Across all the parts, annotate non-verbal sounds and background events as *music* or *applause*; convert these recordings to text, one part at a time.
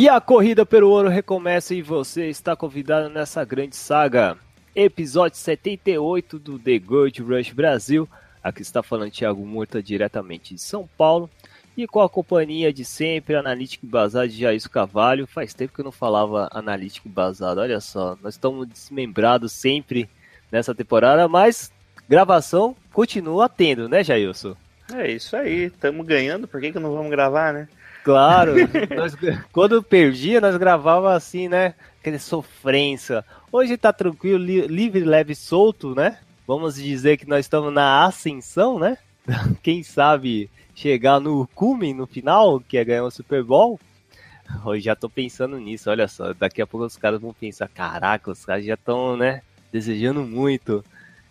E a corrida pelo ouro recomeça e você está convidado nessa grande saga. Episódio 78 do The Gold Rush Brasil. Aqui está falando Thiago Murta diretamente de São Paulo. E com a companhia de sempre, Analítico Bazar de Jair Cavalho. Faz tempo que eu não falava Analítico Bazar, olha só. Nós estamos desmembrados sempre nessa temporada, mas gravação continua tendo, né, Jailson? É isso aí, estamos ganhando, por que, que não vamos gravar, né? Claro, *laughs* nós- quando perdia, nós gravava assim, né? Aquele sofrência. Hoje tá tranquilo, li- livre, leve, solto, né? Vamos dizer que nós estamos na ascensão, né? *laughs* Quem sabe chegar no cume no final, que é ganhar o Super Bowl. Hoje já tô pensando nisso, olha só. Daqui a pouco os caras vão pensar: caraca, os caras já estão, né? Desejando muito.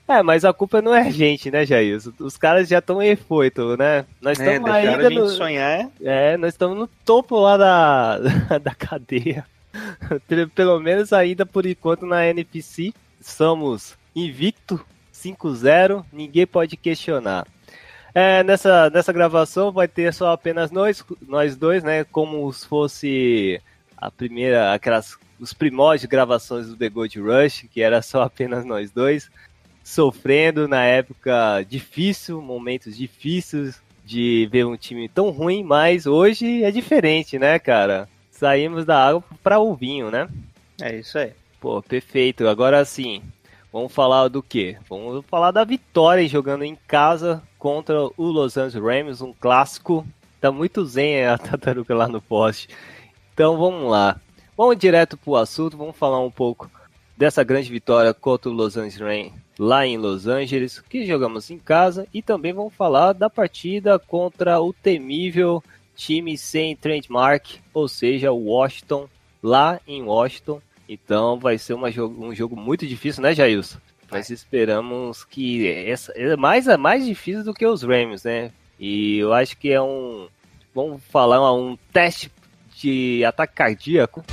É, mas a culpa não é a gente, né, Jair? Os caras já estão efoito, né? Nós É, estamos deixaram ainda a gente no... sonhar. É, nós estamos no topo lá da, *laughs* da cadeia. Pelo menos ainda por enquanto na NFC. Somos invicto 5-0, ninguém pode questionar. É, nessa, nessa gravação vai ter só apenas nós, nós dois, né? Como se fosse a primeira, aquelas, os primórdios de gravações do The Gold Rush, que era só apenas nós dois, sofrendo na época difícil, momentos difíceis de ver um time tão ruim, mas hoje é diferente, né, cara? Saímos da água para o vinho, né? É isso aí. Pô, perfeito. Agora sim, vamos falar do quê? Vamos falar da vitória jogando em casa contra o Los Angeles Rams, um clássico. Tá muito zen a *laughs* tartaruga lá no poste. Então vamos lá. Vamos direto pro assunto, vamos falar um pouco dessa grande vitória contra o Los Angeles Rams lá em Los Angeles, que jogamos em casa, e também vamos falar da partida contra o temível time sem trademark, ou seja, o Washington, lá em Washington. Então vai ser jogo, um jogo muito difícil, né, Jailson? Nós esperamos que essa é mais, é mais difícil do que os Rams, né? E eu acho que é um, vamos falar, um teste de ataque cardíaco.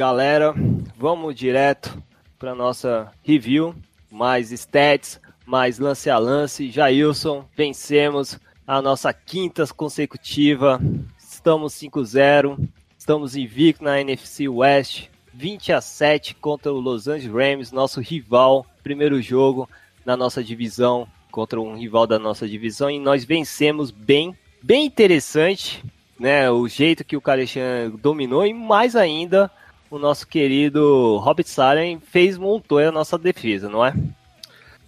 Galera, vamos direto para nossa review, mais stats, mais lance a lance. Jailson, vencemos a nossa quinta consecutiva. Estamos 5-0, estamos invicto na NFC West, 20 a 7 contra o Los Angeles Rams, nosso rival, primeiro jogo na nossa divisão contra um rival da nossa divisão e nós vencemos bem, bem interessante, né? O jeito que o Kaleshan dominou e mais ainda o nosso querido Robert Salen fez montou a nossa defesa, não é?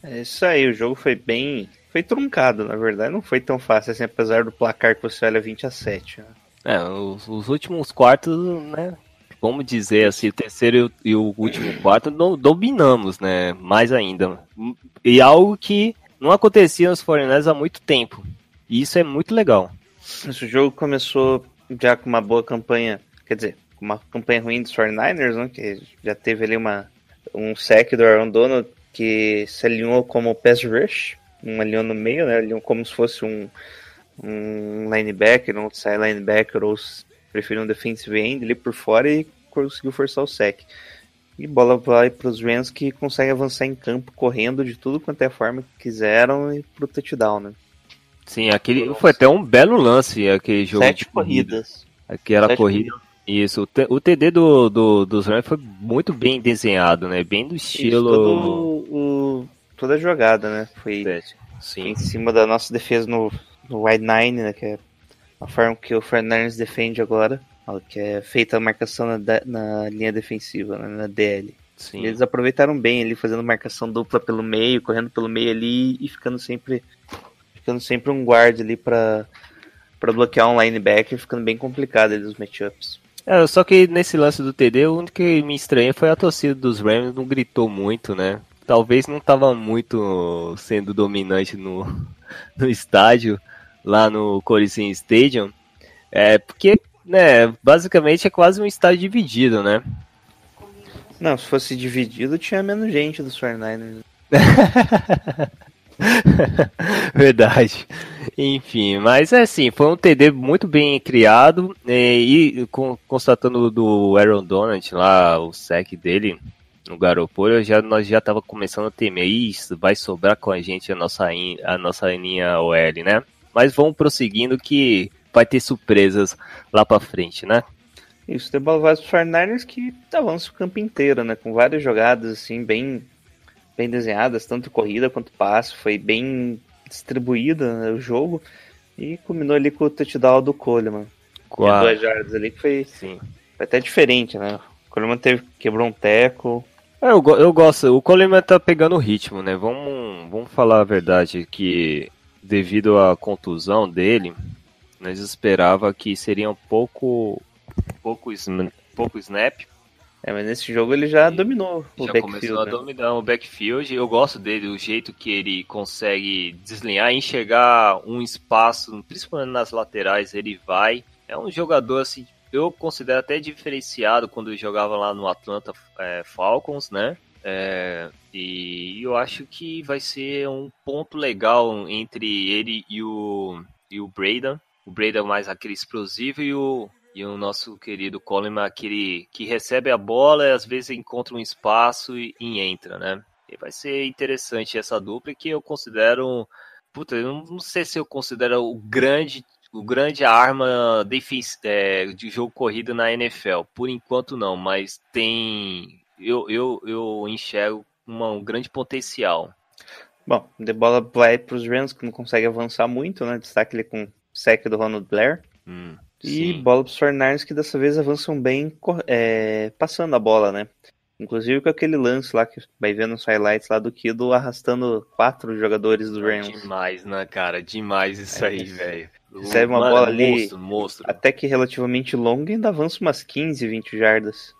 É isso aí, o jogo foi bem. Foi truncado, na verdade. Não foi tão fácil assim, apesar do placar que você olha 20 a 7. Né? É, os, os últimos quartos, né? Vamos dizer assim, o terceiro e o, último quarto do- dominamos, né? Mais ainda. E algo que não acontecia nos 49ers há muito tempo. E isso é muito legal. Esse jogo começou já com uma boa campanha. Quer dizer, uma campanha ruim dos 49ers, né? Que já teve ali uma, um sec do Aaron Donald que se alinhou como pass rush. Um alinhou no meio, né? Alinhou como se fosse um, um linebacker, um outside linebacker, ou se preferir um defensive end ali por fora e conseguiu forçar o sec. E bola vai para os Rams que conseguem avançar em campo correndo de tudo quanto é forma que quiseram e pro touchdown, né? Sim, aquele foi até um belo lance, aquele jogo Sete corridas. Aquela Sete corrida. Isso, o, TD do, do, dos Rams foi muito bem desenhado, né? Bem do Isso, estilo. todo o- toda a jogada, né? Foi Sim. em cima da nossa defesa no, no wide nine, né? Que é a forma que o 49ers defende agora. que é feita a marcação na, na linha defensiva, né, na DL. Sim. Eles aproveitaram bem ali, fazendo marcação dupla pelo meio, correndo pelo meio ali e ficando sempre ficando sempre um guard ali pra bloquear um linebacker, ficando bem complicado ali os matchups. É, só que nesse lance do TD, o único que me estranha foi a torcida dos Rams não gritou muito, né? Talvez não tava muito sendo dominante no, *laughs* no estádio, lá no Coliseum Stadium. É, porque, né, basicamente é quase um estádio dividido, né? Não, se fosse dividido, tinha menos gente dos 49ers. *laughs* *laughs* Verdade. Enfim, mas é assim, foi um TD muito bem criado eh, e, con- constatando do Aaron Donald lá, o sec dele no Garoppolo, eu já, nós já tava começando a temer, isso vai sobrar com a gente a nossa, in- a nossa linha OL, né? Mas vamos prosseguindo que vai ter surpresas lá pra frente, né? Isso, The Ball vai dos 49ers que avança o campo inteiro, né? Com várias jogadas, assim, bem, bem desenhadas, tanto corrida quanto passe. Foi bem distribuída né, o jogo. E culminou ali com o touchdown do Coleman. Com a- Duas jardas ali que foi, Sim. foi até diferente, né? O Coleman teve, quebrou um teco. É, eu, eu gosto. O Coleman tá pegando o ritmo, né? Vamos, vamos falar a verdade que devido à contusão dele, nós esperava que seria um pouco pouco, pouco snap. É, mas nesse jogo ele já dominou o Já backfield. começou a né? dominar o backfield. Eu gosto dele, o jeito que ele consegue deslinhar, enxergar um espaço, principalmente nas laterais, ele vai. É um jogador assim, eu considero até diferenciado quando ele jogava lá no Atlanta é, Falcons, né? É, e eu acho que vai ser um ponto legal entre ele e o, e o Braden. O Braden mais aquele explosivo e o, e o nosso querido Coleman, aquele que recebe a bola e às vezes encontra um espaço e, e entra, né? E vai ser interessante essa dupla que eu considero. Puta, eu não, sei se eu considero o grande, o grande arma defens- é, de jogo corrido na NFL. Por enquanto não, mas tem. Eu, eu, eu enxergo uma- um grande potencial. Bom, de bola vai pros Rams que não consegue avançar muito, né? Destaque ele com o sec do Ronald Blair. Hum, E sim. bola pros 49ers que dessa vez avançam bem é, passando a bola, né? Inclusive com aquele lance lá que vai vendo os highlights lá do Kido arrastando quatro jogadores do É Rams. demais, né, cara? Demais isso É, aí, velho. recebe uma Mano, bola ali- Monstro, monstro. Até que relativamente longo e ainda avança umas 15, 20 jardas.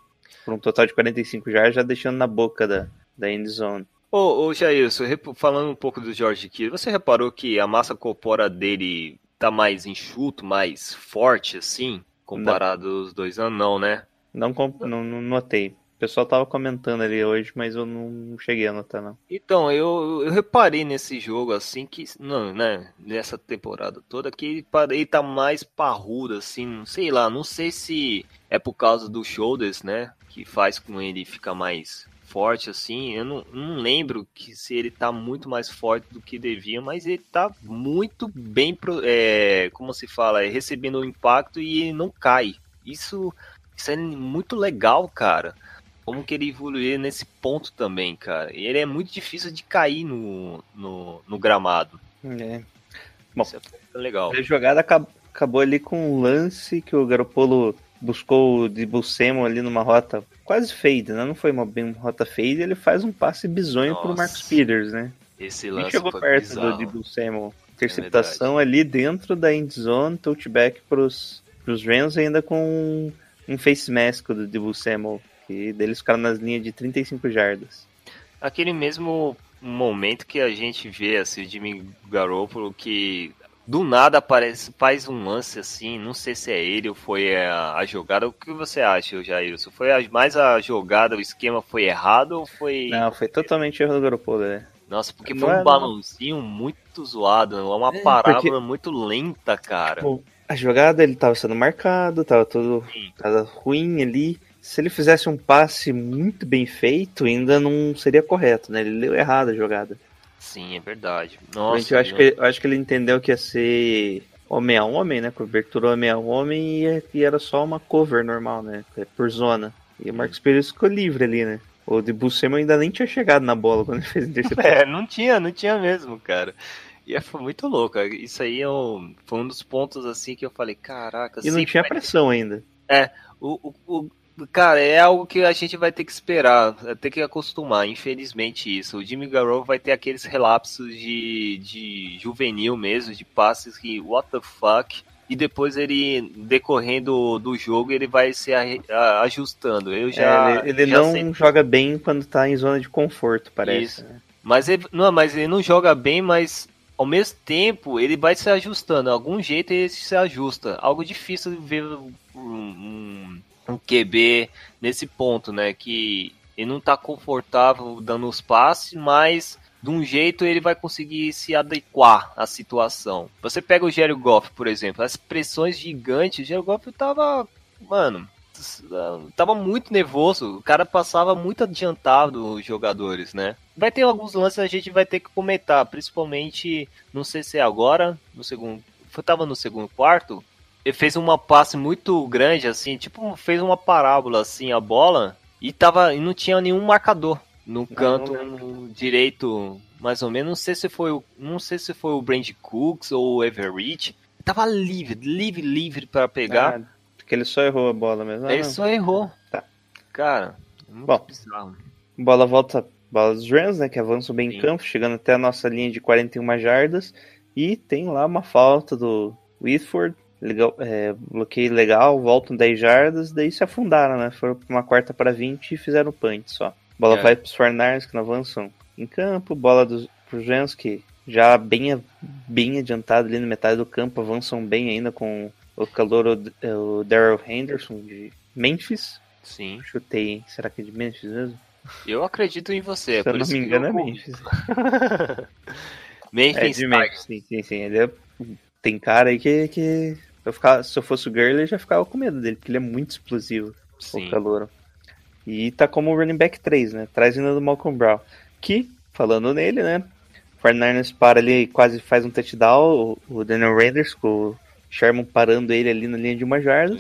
Por um total de 45 jardas, já deixando na boca da, da end zone. Ô, ô Jailson, rep- falando um pouco do George Kittle, você reparou que a massa corpórea dele tá mais enxuto, mais forte, assim, comparado aos dois anos? Não, né? Não, não, não notei. O pessoal tava comentando ali hoje, mas eu não, não cheguei a notar, não. Então, eu, eu reparei nesse jogo, assim, que, não, né, nessa temporada toda, que ele, ele tá mais parrudo, assim, sei lá, não sei se é por causa dos shoulders, né, que faz com ele ficar mais forte, assim, eu não, não lembro que se ele tá muito mais forte do que devia, mas ele tá muito bem, pro- é, como se fala, é, recebendo o impacto e não cai. Isso, isso é muito legal, cara como que ele evoluiu nesse ponto também, cara. E ele é muito difícil de cair no, no, no gramado. É. Bom, Isso é legal. A jogada acab- acabou ali com um lance que o Garopolo buscou de Buscemo ali numa rota quase fade, né? Não foi uma, bem uma rota fade, ele faz um passe bizonho pro Nossa. Marcus Peters, né? Esse Nem lance chegou foi perto bizarro. do de Buscemo. Interceptação ali dentro da end zone, touchback pros, pros Rams ainda com um face mask do de Buscemo, que deles ficaram nas linhas de 35 jardas. Aquele mesmo momento que a gente vê assim, o Jimmy Garoppolo que do nada aparece, faz um lance assim, não sei se é ele ou foi a, a jogada. O que você acha, Jailson? Foi a- mais a jogada, o esquema foi errado ou foi. Não, foi totalmente erro do Garopolo, né? Nossa, porque Não foi é, um não. balãozinho muito zoado, uma É, parábola porque- muito lenta, cara. Tipo, A jogada ele tava sendo marcado, tava tudo Sim. tava ruim ali. Se ele fizesse um passe muito bem feito, ainda não seria correto, né? Ele leu errado a jogada. Sim, é verdade. Nossa, eu, acho que, eu acho que ele entendeu que ia ser homem a homem, né? Cobertura homem a homem e, e era só uma cover normal, né? é Por zona. E o Marcos Pires ficou livre ali, né? O de Buscema ainda nem tinha chegado na bola quando ele fez interceptação. *laughs* É, não tinha, não tinha mesmo, cara. E é, foi muito louco. Isso aí é um- foi um dos pontos assim que eu falei, caraca, e não tinha pressão ainda. O, o, o- cara, é algo que a gente vai ter que esperar, ter que acostumar, infelizmente isso. O Jimmy Garoppolo vai ter aqueles relapsos de, de juvenil mesmo, de passes que what the fuck, e depois ele decorrendo do jogo ele vai se ajustando. Eu já É, ele ele já não sei- joga bem quando tá em zona de conforto, parece. Isso. né? Mas ele, não, mas ele não joga bem, mas ao mesmo tempo ele vai se ajustando. Algum jeito ele se ajusta. Algo difícil de ver um, um, um QB nesse ponto, né? Que ele não tá confortável dando os passes, mas de um jeito ele vai conseguir se adequar à situação. Você pega o Jerry Goff, por exemplo, as pressões gigantes, o Jerry Goff tava, mano, tava muito nervoso, o cara passava muito adiantado os jogadores, né? Vai ter alguns lances a gente vai ter que comentar, principalmente, não sei se é agora, no segundo, tava no segundo quarto, ele fez uma passe muito grande assim, tipo, fez uma parábola assim a bola e tava e não tinha nenhum marcador no canto não direito, mais ou menos, não sei se foi o, não sei se foi o Brand Cooks ou o Everett, tava livre, livre, livre para pegar. Ah, porque ele só errou a bola mesmo. Ah, Ele não. só errou. Tá. Cara, muito Bom. bizarro. Bola volta, bola dos Rams, né? Que avançam bem Sim. em campo, chegando até a nossa linha de 41 jardas. E tem lá uma falta do Whitford. Legal, é, bloqueio legal, voltam 10 jardas, daí se afundaram, né? Foram pra uma quarta para 20 e fizeram o punch só. Bola É. vai pros Fornars que não avançam em campo, bola dos pros Rams que já bem, bem adiantado ali na metade do campo, avançam bem ainda com o calor, o, o Daryl Henderson de Memphis. Sim. Chutei, hein? Será que é de Memphis mesmo? Eu acredito em você. Se eu por não isso me engano, é eu- Memphis. *laughs* *laughs* Memphis É de. Memphis, sim, sim, sim. Ele é- Tem cara aí que. que... Eu ficava... Se eu fosse o Gurley, eu já ficava com medo dele, porque ele é muito explosivo, Sim. o Calouro. E tá como running back 3, né? Traz ainda do Malcolm Brown. Que, falando nele, né? O 49ers para ali e quase faz um touchdown. O, Daniel Raiders com o Sherman parando ele ali na linha de uma jarda.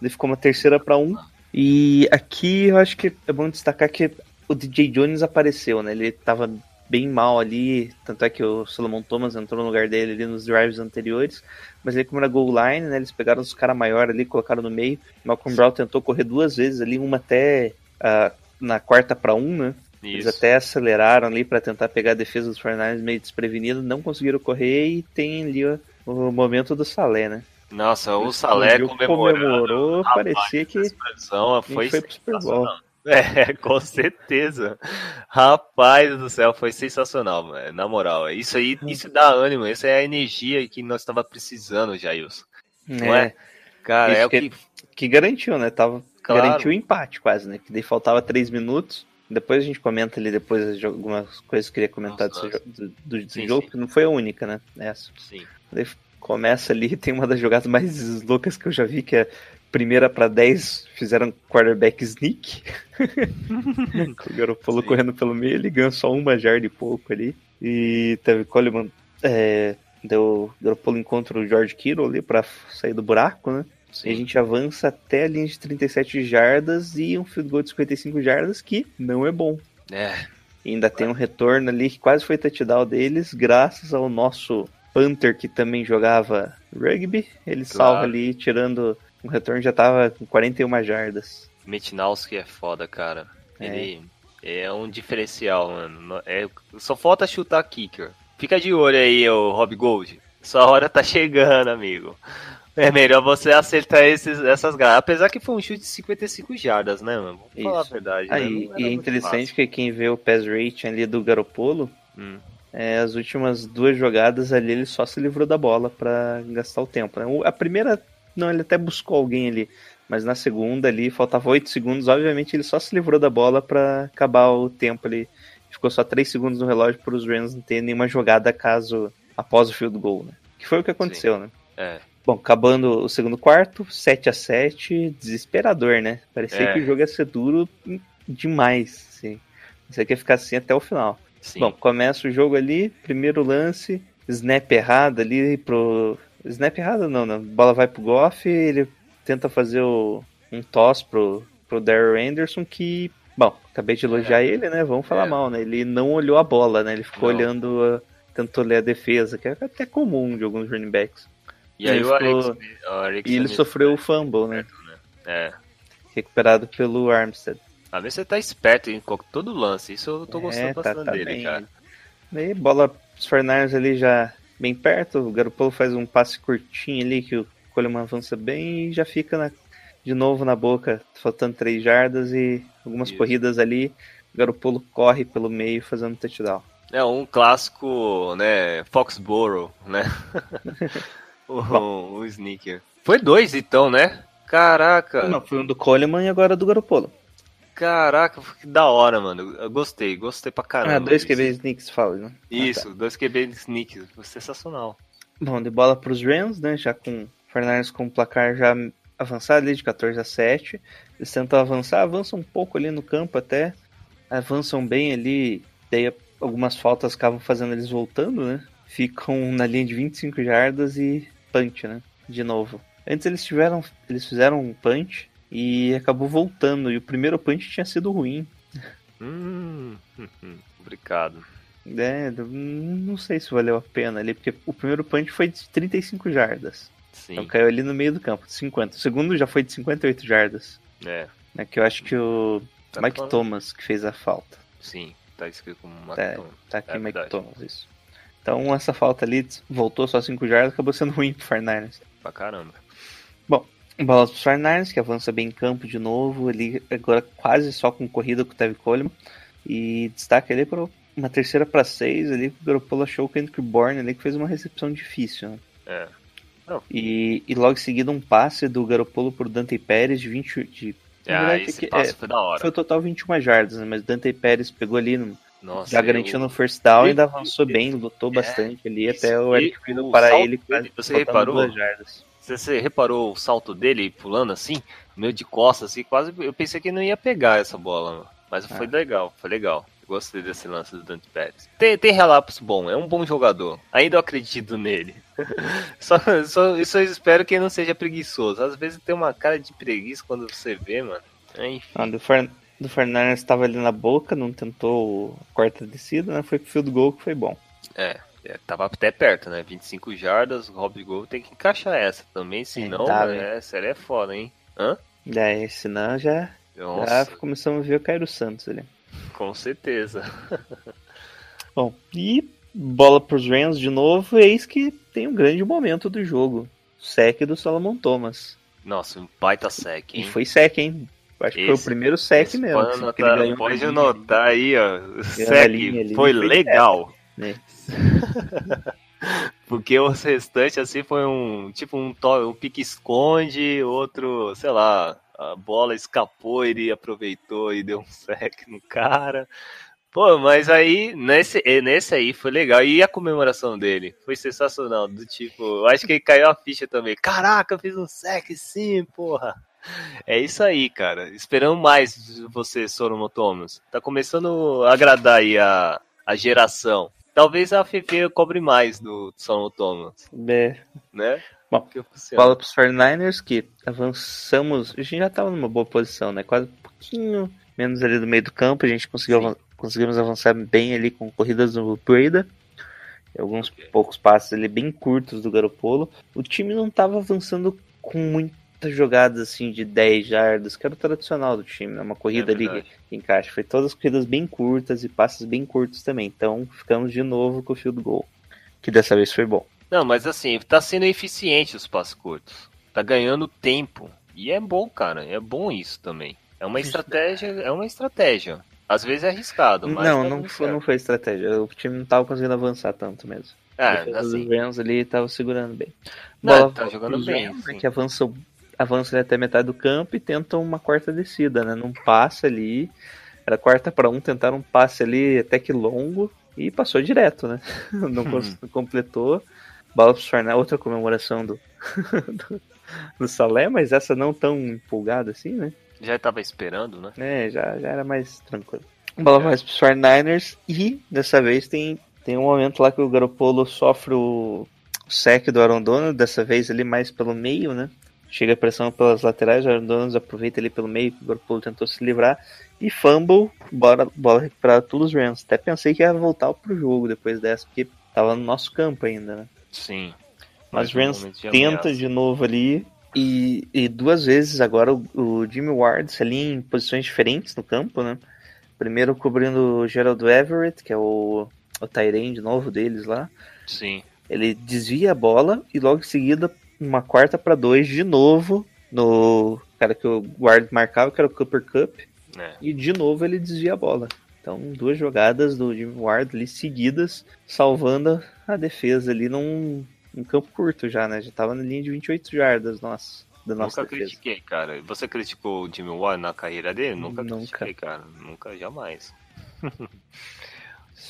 Ele ficou uma terceira para um. E aqui eu acho que é bom destacar que o DJ Jones apareceu, né? Ele tava bem mal ali, tanto é que o Solomon Thomas entrou no lugar dele ali nos drives anteriores, mas ele como era goal line, né? Eles pegaram os caras maiores ali, colocaram no meio. Malcolm Brown tentou correr duas vezes ali, uma até ah, na quarta para um, né? Eles Isso. até aceleraram ali para tentar pegar a defesa dos 49ers meio desprevenido, não conseguiram correr e tem ali ó, o momento do Salé, né? Nossa, o Salé comemorou, Rapaz, parecia que foi, foi pro Super Bowl. *laughs* É, com certeza. Rapaz do céu, foi sensacional, mano. Na moral, isso aí, isso dá ânimo, essa é a energia que nós estava precisando, Jailson. Não é? Cara, Isso é o que- que. que garantiu, né? Tava, Claro. Garantiu o empate quase, né? Que daí faltava três minutos. Depois a gente comenta ali depois de algumas coisas que eu queria comentar Nossa, desse jo- do, do, Sim, jogo, sim. que não foi a única, né? Essa. Sim. Daí começa ali, *laughs* tem uma das jogadas mais loucas que eu já vi, que é primeira para 10, fizeram quarterback sneak. *laughs* O Garoppolo Sim. correndo pelo meio, ele ganhou só uma jarda e pouco ali. E teve Coleman, é, deu, o Garoppolo encontra o George Kittle ali para sair do buraco, né? E a gente avança até a linha de 37 jardas e um field goal de 55 jardas, que não é bom. É, E ainda tem um retorno ali que quase foi touchdown deles, graças ao nosso Panther que também jogava rugby. Ele Claro. salva ali, tirando um retorno já tava com 41 jardas. Metnowski é foda, cara. É. Ele é um diferencial, mano. É, só falta chutar kicker. Fica de olho aí, ô Rob Gold. Sua hora tá chegando, amigo. É melhor você acertar esses, essas garras. Apesar que foi um chute de 55 jardas, né, mano? Vamos falar a Isso. verdade. né? Aí, era e é interessante fácil. que quem vê o pass rating ali do Garopolo, Hum. é, as últimas duas jogadas ali ele só se livrou da bola pra gastar o tempo. né? O- A primeira, não, ele até buscou alguém ali, mas na segunda ali faltava 8 segundos, obviamente ele só se livrou da bola pra acabar o tempo ali. Ficou só 3 segundos no relógio para os Rams não ter nenhuma jogada caso após o field goal, né? Que foi o que aconteceu, né? É. Bom, acabando o segundo quarto, 7 a 7 desesperador, né? Parecia É. que o jogo ia ser duro demais, assim. Aqui ia ficar assim até o final. Sim. Bom, começa o jogo ali, primeiro lance, snap errado ali pro. Snap errado não, né? Bola vai pro Goff, ele tenta fazer o... um toss pro, pro Daryl Anderson que. Bom, acabei de elogiar ele, né? Vamos falar É. mal, né? Ele não olhou a bola, né? Ele ficou Não. olhando, a- tentou ler a defesa, que é até comum de alguns running backs. e aí ele o Alex, o E ele sofreu o foi fumble, né? esperto, É. recuperado pelo Armstead. A ver você tá esperto em todo lance. Isso eu tô gostando É, tá- bastante tá dele, bem. cara. Daí bola pros 49ers ali já bem perto, o Garoppolo faz um passe curtinho ali que o Coleman avança bem e já fica na- de novo na boca, faltando três jardas e algumas Isso. corridas ali. O Garoppolo corre pelo meio fazendo touchdown. É um clássico, né? Foxborough, né? *laughs* *laughs* o, o Sneaker. Foi dois então, né? Caraca, Não, foi um do Coleman e agora do Garoppolo. Caraca, que da hora, mano. Eu gostei, gostei pra caramba. Ah, dois. QB sneaks fala, né? Isso, dois QB sneaks. Sensacional. Bom, de bola pros Rams, né? Já com o Fernandes com o placar já avançado ali de 14 a 7. Eles tentam avançar, avançam um pouco ali no campo até. Avançam bem ali. Daí algumas faltas acabam fazendo eles voltando, né? Ficam na linha de 25 jardas e punch, né? De novo. Antes eles tiveram. Eles fizeram um punch e acabou voltando. E o primeiro punch tinha sido ruim. Hum, hum, hum, obrigado. É, não sei se valeu a pena ali, porque o primeiro punch foi de 35 jardas. Sim, Então caiu ali no meio do campo, de 50. O segundo já foi de 58 jardas. é. Né, que eu acho que o Tá Mike falando? Thomas que fez a falta. Sim, tá escrito como uma Tá, tá aqui É Mike verdade. Thomas, isso. Então essa falta ali voltou só 5 jardas, acabou sendo ruim pro Fernandes. pra caramba. Bola pros Fernandes, que avança bem em campo de novo, ali agora quase só com corrida com o Tevin Coleman. E destaca ali para uma terceira para seis ali, que o Garoppolo achou o Kendrick Bourne ali, que fez uma recepção difícil, né? É. E, e logo em seguida um passe do Garoppolo pro Dante Pérez de 20. De, Ah, verdade, esse que- é, foi da hora. foi o total 21 jardas, né? Mas Dante Pérez pegou ali, no, Nossa, já eu- garantindo o first down e ainda eu- avançou bem, lutou É, bastante ali até o E Eric Friedel parar salto ele quase você reparou? jardas. Você, você reparou o salto dele pulando assim, meio de costas, assim, quase. Eu pensei que não ia pegar essa bola, mano. mas foi Ah. legal, foi legal. Gostei desse lance do Dante Pérez. Tem, tem relapos bom, é um bom jogador. Ainda eu acredito nele. *laughs* só, só, só espero que ele não seja preguiçoso. Às vezes tem uma cara de preguiça quando você vê, mano. Enfim. Ah, do, Fer, do Fernandes estava ali na boca, não tentou a quarta descida, né? Foi pro field goal que foi bom. É, é, tava até perto, né? 25 jardas, o Rob Gol tem que encaixar essa também, senão tá, é, essa é foda, hein? Hã? Daí, senão já, já começamos a ver o Cairo Santos ali. com certeza. *laughs* Bom, e bola pros Rams de novo, eis que tem um grande momento do jogo. Sec do Solomon Thomas. Nossa, um baita sec, E hein? foi sec, hein? Acho que foi o Esse- primeiro sec Esse mesmo. anotar- ganhou pode anotar aí, ó. Sec foi foi legal. Né? *laughs* Porque os restantes, assim, foi um. Tipo um, um pique-esconde, outro, sei lá, a bola escapou, ele aproveitou e deu um sec no cara. Pô, mas aí, nesse, nesse aí foi legal. E a comemoração dele? Foi sensacional. Do tipo, eu acho que ele caiu a ficha também. Caraca, eu fiz um sec sim, porra. É isso aí, cara. Esperamos mais de você, Solomon Thomas. Tá começando a agradar aí a, a geração. Talvez a Fefe cobre mais do Solomon Thomas, É, né? Bom, funciona. bola pros 49ers, que avançamos. A gente já tava numa boa posição, né? Quase um pouquinho menos ali do meio do campo. A gente conseguiu conseguimos avançar bem ali com corridas no Breda. Alguns poucos passes ali bem curtos do Garopolo. O time não tava avançando com muitas jogadas assim de 10 jardas, que era o tradicional do time, né? Uma corrida É ali que encaixa. Foi todas corridas bem curtas e passes bem curtos também. Então ficamos de novo com o field goal. Que dessa vez foi bom. Não, mas assim, tá sendo eficiente os passos curtos. Tá ganhando tempo. E é bom, cara. É bom isso também. É uma estratégia, é uma estratégia. Às vezes é arriscado, mas Não, tá não foi, certo. não foi estratégia. O time não tava conseguindo avançar tanto mesmo. É, assim. dos Rams ali tava segurando bem. Não, Bola tá jogando bem, Rams, né, sim. que avançam, avançam até metade do campo e tentam uma quarta descida, né? Não passa ali. Era quarta para um, tentaram um passe ali até que longo e passou direto, né? *laughs* Não não completou. Bola pros Fernandes, outra comemoração do, do, *laughs* do Salé, mas essa não tão empolgada assim, né? Já tava esperando, né? É, já, já era mais tranquilo. Bola É. vai pros 49ers e dessa vez tem, tem um momento lá que o Garopolo sofre o sec do Aaron Donald, dessa vez ali mais pelo meio, né? Chega a pressão pelas laterais, o Aaron Donald aproveita ali pelo meio, o Garopolo tentou se livrar. E fumble, bola, bola recuperada pelos Rams. Até pensei que ia voltar pro jogo depois dessa, porque tava no nosso campo ainda, né? Sim. Mas o Rams de tenta de novo ali, E, e duas vezes agora o, o Jimmy Ward ali em posições diferentes no campo, né? Primeiro cobrindo o Gerald Everett, que é o, o Tyrande novo deles lá. Sim. Ele desvia a bola e logo em seguida, uma quarta para dois de novo no cara que o Ward marcava, que era o Cooper Cup. É. E de novo ele desvia a bola. Então, duas jogadas do Jimmy Ward ali seguidas, salvando a defesa ali num, num campo curto já, né? Já tava na linha de 28 jardas, nossa, da nossa Nunca defesa. critiquei, cara. Você criticou o Jimmy Ward na carreira dele? Nunca, Nunca. critiquei, cara. Nunca, jamais. *laughs*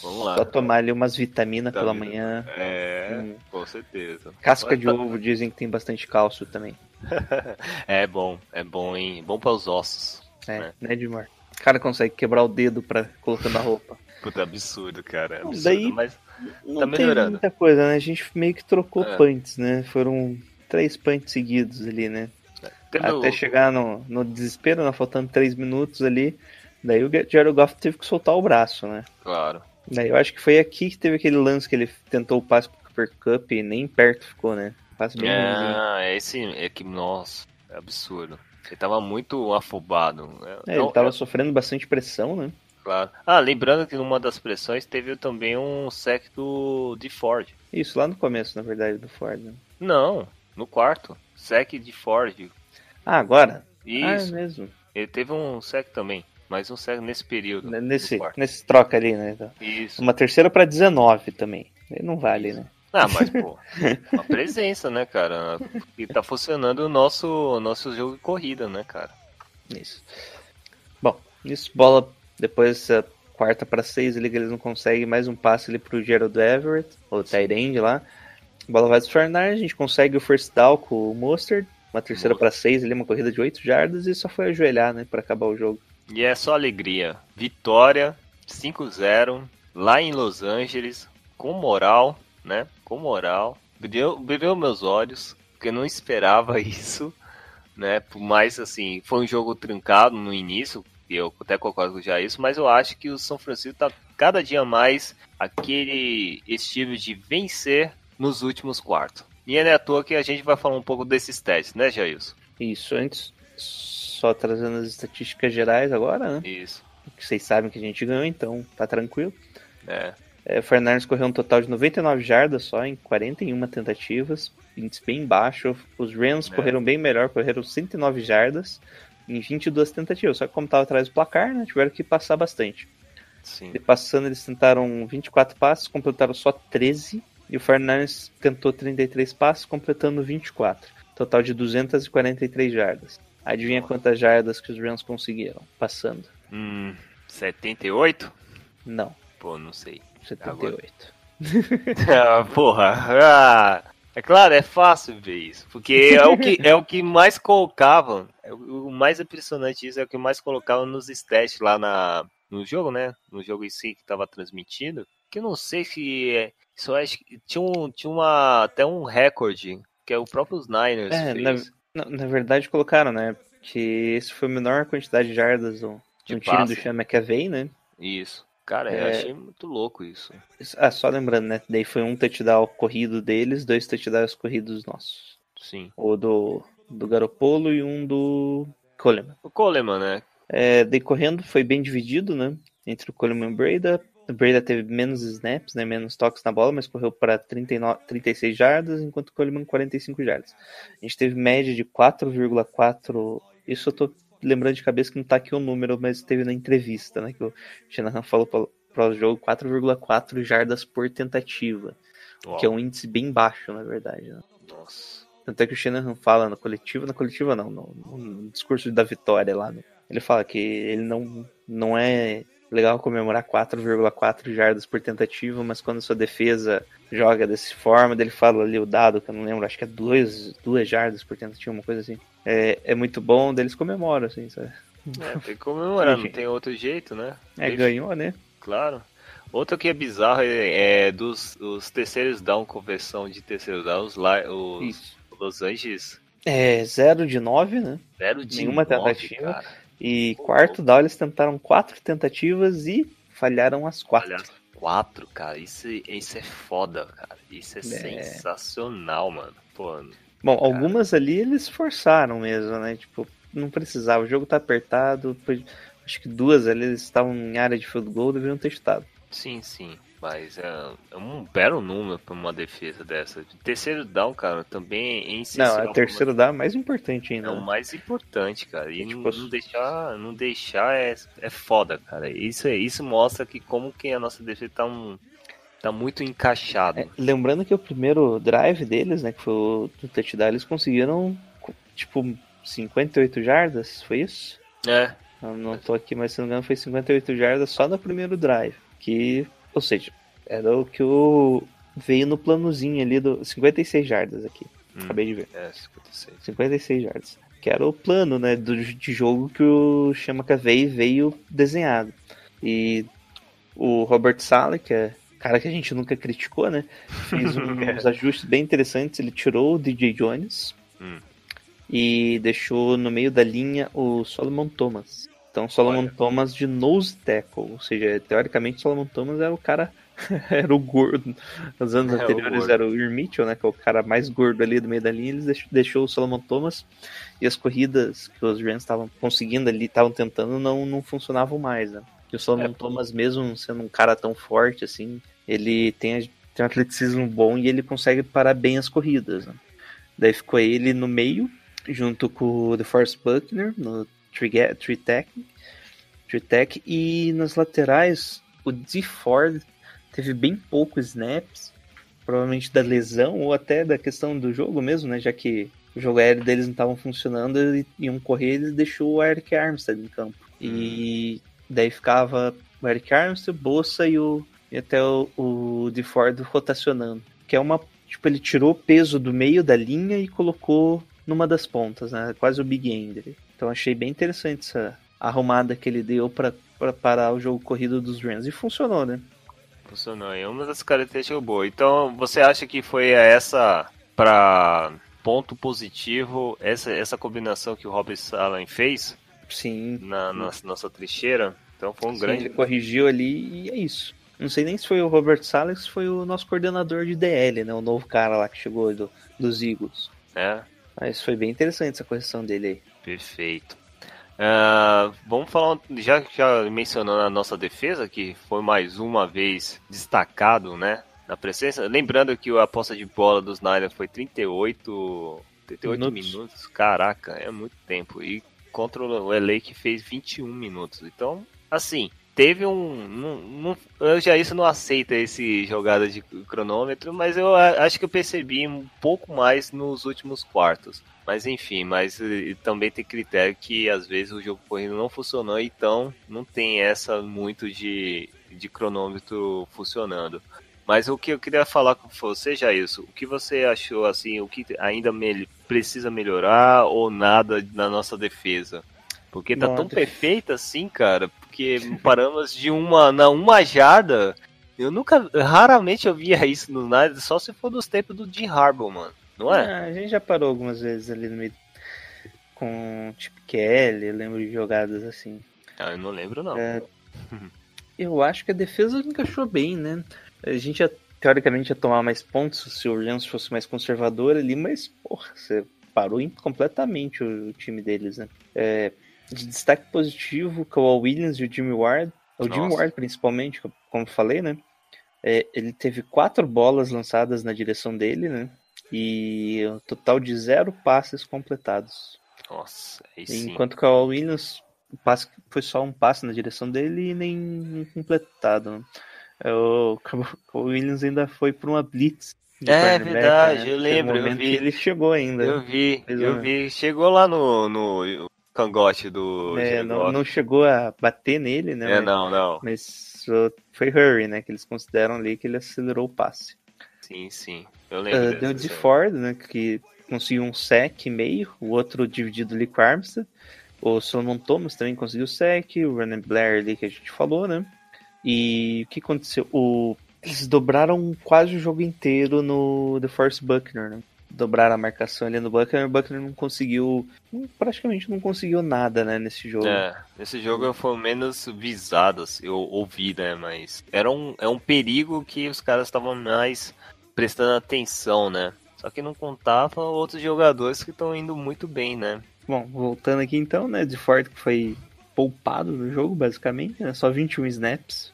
Vamos lá. Só tomar ali umas vitaminas pela manhã. É, Hum. com certeza. Casca de Mas- ovo dizem que tem bastante cálcio também. *laughs* É bom, é bom, hein? Bom para os ossos. É, É. né, Edmar? O cara consegue quebrar o dedo pra colocando a roupa. Puta, absurdo, cara. é Não, Absurdo, daí- mas Não Tá melhorando. muita coisa, né? A gente meio que trocou É. punts, né? Foram três punts seguidos ali, né? teve Até o- chegar no, no desespero, né? faltando três minutos ali. Daí o Jared Goff teve que soltar o braço, né? Claro. Eu acho que foi aqui que teve aquele lance que ele tentou o passe pro Cooper Cup e nem perto ficou, né? Passe bem. É, é esse. É que, nossa, é absurdo. Ele tava muito afobado. É, Não, ele tava sofrendo bastante pressão, né? Claro. Ah, lembrando que numa das pressões teve também um sec do de Ford. Isso, lá no começo, na verdade, do Ford. né? Não, no quarto. Sec de Ford. Ah, agora? Ah, é Isso. mesmo. Ele teve um sec também. Mais um sec nesse período. Nesse, nesse troca ali, né? Isso. Uma terceira pra 19 também. Ele não vale, né? Ah, mas, pô, *laughs* uma presença, né, cara? E tá funcionando o nosso, nosso jogo de corrida, né, cara? Isso. Bom, isso, bola depois essa quarta para seis ali que eles não conseguem mais um passe ali pro Gerald Everett, ou Tyrande lá. A bola vai destornar, a gente consegue o first down com o Mustard, uma terceira para seis ali, uma corrida de 8 jardas e só foi ajoelhar, né, para acabar o jogo. E é só alegria. Vitória 5-0 lá em Los Angeles, com moral, né? Com moral. Brilhou, brilhou meus olhos, porque eu não esperava *laughs* isso, né? Por mais assim, foi um jogo trancado no início, e eu até concordo já isso, mas eu acho que o São Francisco tá cada dia mais aquele estilo de vencer nos últimos quartos. E é à toa que a gente vai falar um pouco desses testes, né, Jailson? Isso, antes, só trazendo as estatísticas gerais agora, né? Isso. Que vocês sabem que a gente ganhou, então tá tranquilo. É. É, o Fernandes correu um total de 99 jardas só em 41 tentativas, índice bem baixo. Os Rams É. correram bem melhor, correram 109 jardas em 22 tentativas. Só que como estava atrás do placar, né, tiveram que passar bastante. Sim. E passando, eles tentaram 24 passes, completaram só 13. E o Fernandes tentou 33 passes, completando 24. Total de 243 jardas. Adivinha quantas jardas que os Rams conseguiram passando? Hum, 78? Não, Pô, não sei. 78. *laughs* ah, porra. Ah, é claro, é fácil ver isso. Porque é o que, é o que mais colocavam. é O o mais impressionante isso é o que mais colocavam nos stats lá na, no jogo, né? No jogo em si que tava transmitido. Que eu não sei se. é- eu acho que tinha, um, tinha uma, até um recorde que é o próprio Niners É, fez. Na, na verdade, colocaram, né? Que esse foi a menor quantidade de jardas do, De do time do passe. Sean McAvey, né? Isso. Cara, eu É. achei muito louco isso. Ah, só lembrando, né? Daí foi um touchdown corrido deles, dois touchdowns corridos nossos. Sim. O do, do Garopolo e um do Coleman. O Coleman, né? É, daí correndo foi bem dividido, né? Entre o Coleman e o Breda. O Breda teve menos snaps, né? Menos toques na bola, mas correu para 39, 36 jardas, enquanto o Coleman 45 jardas. A gente teve média de 4,4. Isso eu tô lembrando de cabeça que não tá aqui o número, mas teve na entrevista, né? Que o Shanahan falou para o jogo 4,4 jardas por tentativa. Uau. Que é um índice bem baixo, na verdade. Né? Nossa. Tanto é que o Shanahan fala na coletiva, na coletiva não, no, no discurso da vitória lá. né? Ele fala que ele não, não é legal comemorar 4,4 jardas por tentativa, mas quando sua defesa joga dessa forma, ele fala ali o dado, que eu não lembro, acho que é 2 duas jardas por tentativa, uma coisa assim. É, é muito bom, daí eles comemoram, assim, sabe? É, tem que comemorar, não tem outro jeito, né? É, Teve- ganhou, né? Claro. Outro que é bizarro é, é dos os terceiros down, conversão de terceiros down, os, lá- os Isso. Los Angeles, É 0 de 9, né? zero de Nenhuma nove, tentativa. cara. E quarto down eles tentaram quatro tentativas e falharam as quatro. Aliás, quatro, cara, isso, isso é foda, cara. Isso é, É. sensacional, mano. Pô, Bom, algumas ali eles forçaram mesmo, né? Tipo, não precisava. O jogo tá apertado. Acho que duas ali eles estavam em área de field goal, deveriam ter estado. Sim, sim. Mas é, é um belo número pra uma defesa dessa. Terceiro down, cara, também é Não, a terceiro dá mais importante É ainda. o né? mais importante, cara. E Tipo, não, não deixar, não deixar é, é foda, cara. Isso, é, isso mostra que como que a nossa defesa tá, um, tá muito encaixado. É, lembrando que o primeiro drive deles, né, que foi o do touchdown, eles conseguiram, tipo, 58 jardas, foi isso? É, Eu não tô aqui, mas se não me engano foi 58 jardas só no primeiro drive. Que, ou seja, era o que o veio no planozinho ali do 56 jardas aqui. Hum. Acabei de ver. é 56. 56 jardas. Que era o plano, né, do, de jogo que o Chama Cavei veio desenhado. E o Robert Sala, que é cara que a gente nunca criticou, né, fez *laughs* uns ajustes bem interessantes. Ele tirou o DJ Jones Hum. e deixou no meio da linha o Solomon Thomas. Então, Solomon Olha. Thomas de nose tackle, ou seja, teoricamente Solomon Thomas era o cara, *laughs* era o gordo. Nos anos É, o anteriores gordo. era o Ir Mitchell, né, que é o cara mais gordo ali do meio da linha, eles deix- deixou o Solomon Thomas e as corridas que os Rams estavam conseguindo ali, estavam tentando, não, não funcionavam mais, né. E o Solomon É. Thomas, mesmo sendo um cara tão forte assim, ele tem, tem um atleticismo bom e ele consegue parar bem as corridas, né. Daí ficou ele no meio, junto com o DeForest Buckner, no Tech, e nas laterais, o D. Ford teve bem poucos snaps, provavelmente da lesão ou até da questão do jogo mesmo, né? Já que o jogo aéreo deles não estavam funcionando e iam correr, ele deixou o Eric Armstead em campo. E daí ficava o Eric Armstead, Bolsa e, o, e até o, o D. Ford rotacionando. Que é uma. Tipo, ele tirou o peso do meio da linha e colocou numa das pontas, né? Quase o big end. Então achei bem interessante essa arrumada que ele deu para parar o jogo corrido dos Rams. E funcionou, né? Funcionou. É uma das características boas. Então, você acha que foi essa para ponto positivo essa, essa combinação que o Robert Salen fez Sim. na, na nossa trincheira? Então foi um Sim, grande. Ele corrigiu ali e é isso. Não sei nem se foi o Robert Salles, se foi o nosso coordenador de DL, né? O novo cara lá que chegou do, dos Eagles. É, Mas foi bem interessante essa correção dele aí. Perfeito. Ah, vamos falar, já, já mencionando a nossa defesa, que foi mais uma vez destacado, né? Na presença. Lembrando que a aposta de bola dos Niners foi 38, 38 Minutos. minutos. Caraca, é muito tempo. E contra o LA que fez 21 minutos. Então, assim, teve um. Não, não- eu já isso não aceita esse jogada de cronômetro, mas eu acho que eu percebi um pouco mais nos últimos quartos. Mas enfim, mas também tem critério que às vezes o jogo corrido não funcionou, então não tem essa muito de, de cronômetro funcionando. Mas o que eu queria falar com você, já isso, o que você achou assim, o que ainda mel- precisa melhorar ou nada na nossa defesa? Porque tá tão perfeita assim, cara, porque paramos de uma na uma jarda. Eu nunca, raramente eu via isso no nada, só se for dos tempos do Jim Harbaugh, mano. Não é? Ah, a gente já parou algumas vezes ali no meio com tipo Kelly, eu lembro de jogadas assim. Ah, eu não lembro não. É, eu acho que a defesa encaixou bem, né? A gente ia, teoricamente ia tomar mais pontos se o Rams fosse mais conservador ali, mas porra, você parou completamente o, o time deles, né? É, de destaque positivo, que é o Williams e o Jimmy Ward. O Jimmy. Ward, principalmente, como eu falei, né? É, ele teve quatro bolas lançadas na direção dele, né? E um total de zero passes completados. Nossa, aí sim. Enquanto que o Williams o passe foi só um passe na direção dele e nem completado. né? É, O, o Williams ainda foi para uma blitz. É verdade, eu Teve lembro, eu vi. ele chegou ainda. Eu vi, eu uma- vi. Chegou lá no, no cangote do É, não, não chegou a bater nele, né? É, mas, não, não. mas, foi hurry, né? Que eles consideram ali que ele acelerou o passe. Sim, sim. Eu lembro. Uh, deu de. Ford, né? Que conseguiu um sec e meio, o outro dividido ali com Armstead. O Solomon Thomas também conseguiu sec, o Renan Blair ali que a gente falou, né? E o que aconteceu? O... Eles dobraram quase o jogo inteiro no The Force Buckner, né? Dobraram a marcação ali no Buckner, o Buckner não conseguiu, praticamente não conseguiu nada, né, nesse jogo. É, esse jogo foi menos visado, assim, eu ouvi, né? Mas era um, é um perigo que os caras estavam mais prestando atenção, né? Só que não contava outros jogadores que estão indo muito bem, né? Bom, voltando aqui então, né? De Ford que foi poupado no jogo, basicamente, né? Só 21 snaps.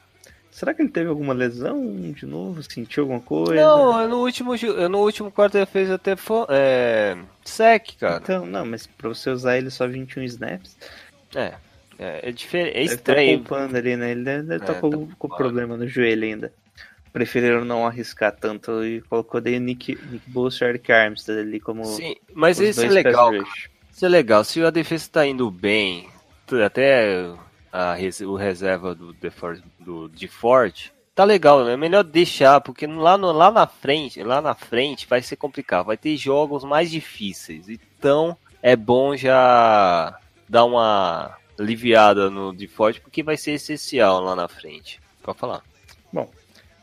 Será que ele teve alguma lesão de novo? Sentiu alguma coisa? Não, no último, no último quarto ele fez até é, sec, cara. Então, não, mas pra você usar ele só 21 snaps. É, é, é diferente. É estranho. Tá poupando ali, né? Ele deve estar é, com, tá com problema no joelho ainda. Preferiram não arriscar tanto e colocou daí o Nick, Nick Bosa e Eric Armstead ali como. Sim, mas isso é legal. Isso é legal. Se a defesa tá indo bem, até a, o reserva do, do de Ford, tá legal, né? É melhor deixar, porque lá, no, lá na frente, lá na frente vai ser complicado, vai ter jogos mais difíceis. Então é bom já dar uma aliviada no de Ford, porque vai ser essencial lá na frente. Pode falar. Bom,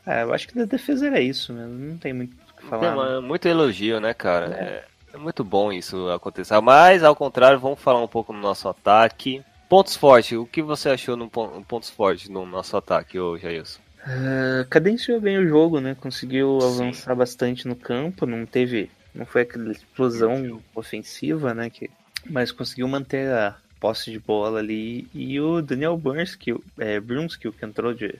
é, eu acho que da defesa era isso mesmo, não tem muito o que falar. Né? Muito elogio, né, cara? É. É, é muito bom isso acontecer. Mas, ao contrário, vamos falar um pouco no nosso ataque. Pontos fortes, o que você achou no pontos fortes no nosso ataque, ô Jailson? Uh, cadenciou bem o jogo, né? Conseguiu Sim. avançar bastante no campo, não teve. Não foi aquela explosão ofensiva, né? Que, mas conseguiu manter a posse de bola ali. E o Daniel Burns, que, é, Brunskill, que entrou de,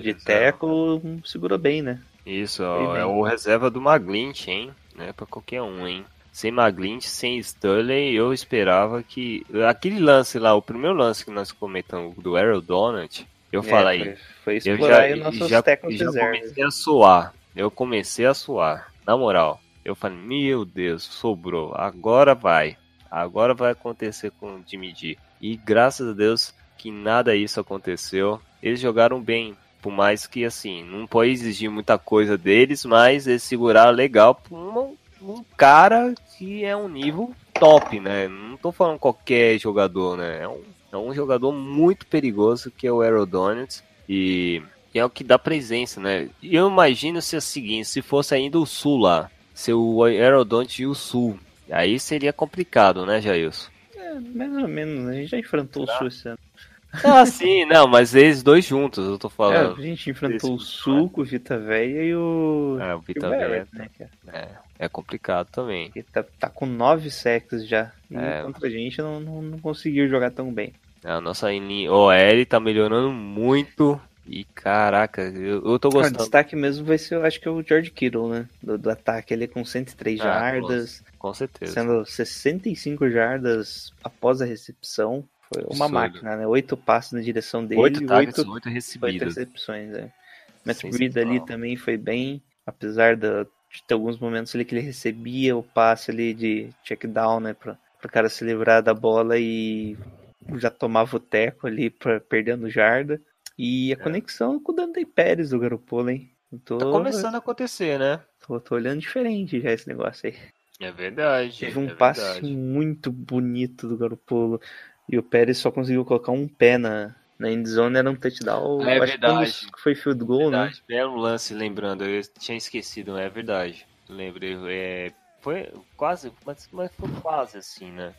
de teco, segurou bem, né? Isso, é o reserva do Maglint, hein? Não é pra qualquer um, hein? Sem Maglint, sem Sterling, eu esperava que. Aquele lance lá, o primeiro lance que nós comentamos do Arrow Donut, eu é, falei. Foi, foi eu já, já, já comecei a suar. Eu comecei a suar. Na moral. Eu falei, meu Deus, sobrou. Agora vai. Agora vai acontecer com o Jimmy G. E graças a Deus que nada isso aconteceu. Eles jogaram bem. Por mais que assim, não pode exigir muita coisa deles, mas eles seguraram legal por uma um cara que é um nível top, né? Não tô falando qualquer jogador, né? É um, é um jogador muito perigoso que é o Aerodonets e, e é o que dá presença, né? E eu imagino se é o seguinte, se fosse ainda o Sul lá, se o Aerodontes e o Sul, aí seria complicado, né, Jailson? É, mais ou menos, né? A gente já enfrentou o Sul esse ano. Ah, sim, *laughs* não, mas eles dois juntos, eu tô falando. É, a gente enfrentou Esse, o Suco, o Vita Velha e o. É, o Vita Velha. Né, é, é complicado também. Ele tá, tá com nove sacks já. E é. contra a gente não, não, não conseguiu jogar tão bem. A nossa OL tá melhorando muito. E caraca, eu, eu tô gostando. O destaque mesmo vai ser, eu acho que é o George Kittle, né? Do, do ataque ali com 103 ah, jardas. Com certeza. Sendo 65 jardas após a recepção. Foi uma máquina, né? Oito passos na direção dele. Oito targets, oito, oito recebidas. Oito recepções, é. Matt Breed ali também foi bem, apesar de ter alguns momentos ali que ele recebia o passe ali de check down, né? Pra, o cara se livrar da bola e já tomava o teco ali pra, perdendo jarda. E a é. conexão com o Dante Pérez do Garopolo, hein? Tô... Tá começando a acontecer, né? Tô, tô olhando diferente já esse negócio aí. É verdade. Teve um é passe muito bonito do Garopolo. E o Pérez só conseguiu colocar um pé na, na endzone, era um touchdown. É verdade. Que foi field goal, né? verdade. né? Belo lance, lembrando. Eu tinha esquecido, é verdade. Lembrei. É, foi quase, mas, mas foi quase assim, né?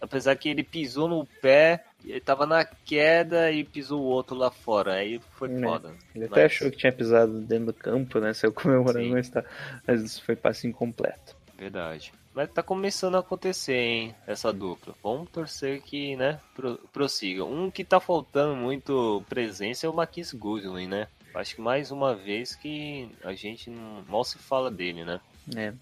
Apesar que ele pisou no pé, ele tava na queda e pisou o outro lá fora. Aí foi é, foda. Ele mas... até achou que tinha pisado dentro do campo, né? Saiu comemorando, mas, tá... mas foi passe incompleto. Verdade. Mas tá começando a acontecer, hein, essa dupla. Vamos torcer que, né, pro, prossiga. Um que tá faltando muito presença é o Marquis Goodwin, né? Acho que mais uma vez que a gente não, mal se fala dele, né? É.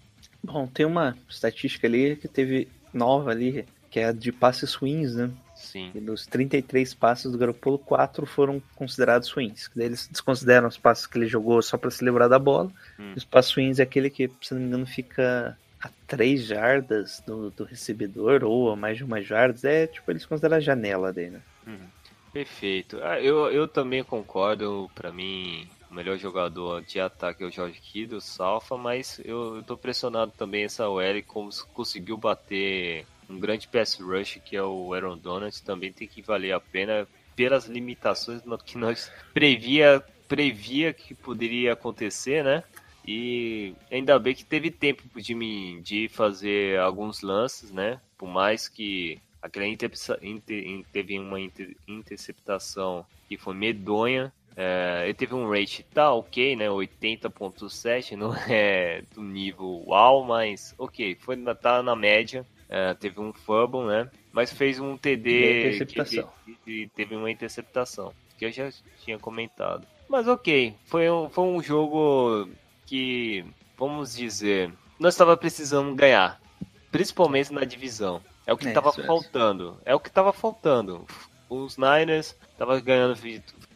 Bom, tem uma estatística ali que teve nova ali, que é a de passes ruins, né? Sim. E dos 33 passes do Garoppolo, 4 foram considerados ruins. Eles desconsideram os passes que ele jogou só para se livrar da bola. Hum. Os passes ruins é aquele que, se não me engano, fica a três jardas do, do recebedor ou a mais de uma jardas, é tipo, eles consideram a janela dele, né? Uhum. Perfeito. Ah, eu, eu também concordo, para mim, o melhor jogador de ataque é o George Kittle, Salfa, mas eu, eu tô pressionado também essa OL como conseguiu bater um grande pass rush que é o Aaron Donald, também tem que valer a pena pelas limitações que nós previa previa que poderia acontecer, né? E ainda bem que teve tempo de me de fazer alguns lances, né? Por mais que aquela inter, inter, teve uma inter, interceptação que foi medonha, É, ele teve um rate tá ok, né? 80.7, não *laughs* é do nível uau, mas ok, foi tá na média. É, teve um fumble, né? Mas fez um TD E teve uma interceptação, que eu já tinha comentado. Mas ok, foi um, foi um jogo que, vamos dizer, nós estava precisando ganhar, principalmente na divisão. É o que É, estava isso é. faltando. É o que estava faltando. Os Niners estavam ganhando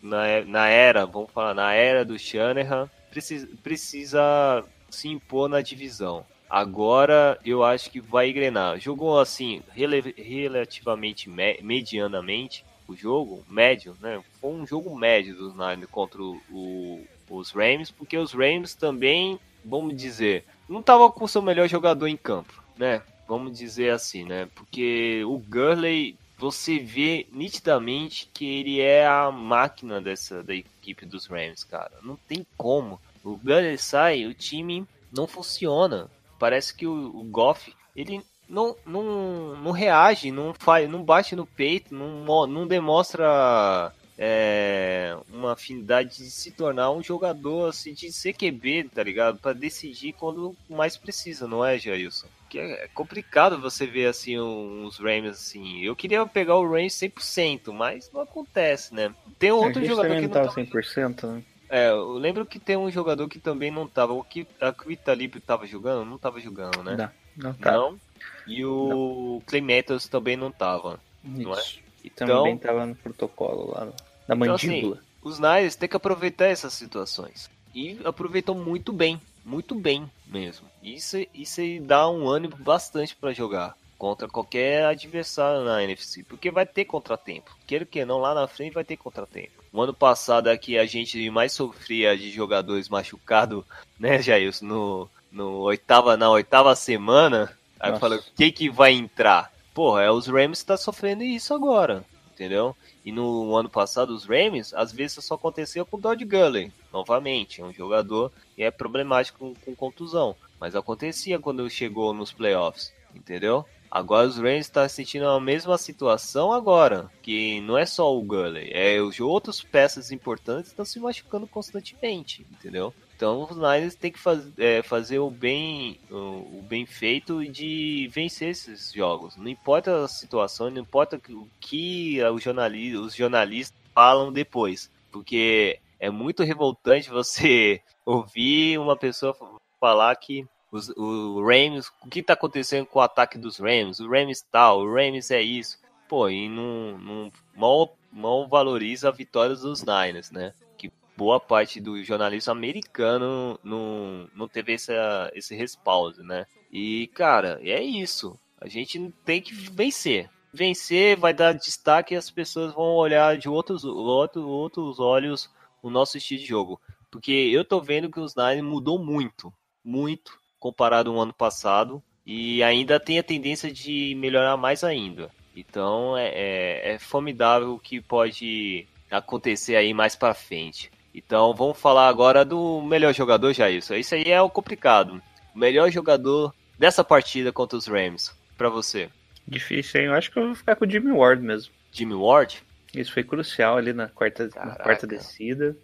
na, e- na era, vamos falar, na era do Shanahan, precisa, precisa se impor na divisão. Agora eu acho que vai engrenar. Jogou assim, rele- relativamente me- medianamente o jogo, médio, né? Foi um jogo médio dos Niners contra o- os Rams, porque os Rams também, vamos dizer, não tava com o seu melhor jogador em campo, né? Vamos dizer assim, né? Porque o Gurley, você vê nitidamente que ele é a máquina dessa da equipe dos Rams, cara. Não tem como. O Gurley sai, o time não funciona. Parece que o, o Goff, ele não, não, não reage, não faz, não bate no peito, não, não demonstra é, uma afinidade de se tornar um jogador assim, de CQB, tá ligado? Pra decidir quando mais precisa, não é, Jailson? Que é complicado você ver assim uns Rams assim. Eu queria pegar o Rams 100%, mas não acontece, né? Tem A outro jogador que não não tava tava 100%, né? é, eu lembro que tem um jogador que também não tava. O que a Quitalib tava jogando? Não tava jogando, né? Não, não tá. Não. E o Clay Matthews também não tava. não é? Isso. E Então- também tava no protocolo lá, na Então, assim, mandíbula. Os Niners têm que aproveitar essas situações. E aproveitam muito bem. Muito bem mesmo. Isso, isso aí dá um ânimo bastante pra jogar contra qualquer adversário na NFC. Porque vai ter contratempo. Queira que não, lá na frente vai ter contratempo. O ano passado aqui a gente mais sofria de jogadores machucados, *laughs* né, Jair? No, no oitava, na oitava semana. Aí fala, quem que vai entrar? Porra, é os Rams que tá sofrendo isso agora. Entendeu? E no ano passado, os Rams, às vezes só acontecia com o Todd Gurley. Novamente, é um jogador que é problemático com, com contusão. Mas acontecia quando chegou nos playoffs, entendeu? Agora os Rams estão sentindo a mesma situação agora. Que não é só o Gurley, é os outros peças importantes estão se machucando constantemente, entendeu? Então os Niners têm que faz, é, fazer o bem, o, o bem feito de vencer esses jogos. Não importa a situação, não importa o que o jornali- os jornalistas falam depois. Porque é muito revoltante você *laughs* ouvir uma pessoa falar que os, o Rams, o que tá acontecendo com o ataque dos Rams? O Rams tal, o Rams é isso. Pô, e não, não mal, mal valoriza a vitória dos Niners, né? Que boa parte do jornalismo americano não, não teve essa, esse respaldo, né? E, cara, é isso. A gente tem que vencer. Vencer vai dar destaque e as pessoas vão olhar de outros, outro, outros olhos o nosso estilo de jogo. Porque eu tô vendo que os Niners mudou muito, muito, comparado ao ano passado. E ainda tem a tendência de melhorar mais ainda. Então é, é, é formidável o que pode acontecer aí mais pra frente. Então vamos falar agora do melhor jogador, Jailson. Isso aí é o complicado. O melhor jogador dessa partida contra os Rams, pra você. Difícil, hein? Eu acho que eu vou ficar com o Jimmy Ward mesmo. Jimmy Ward? Isso foi crucial ali na quarta, na quarta descida.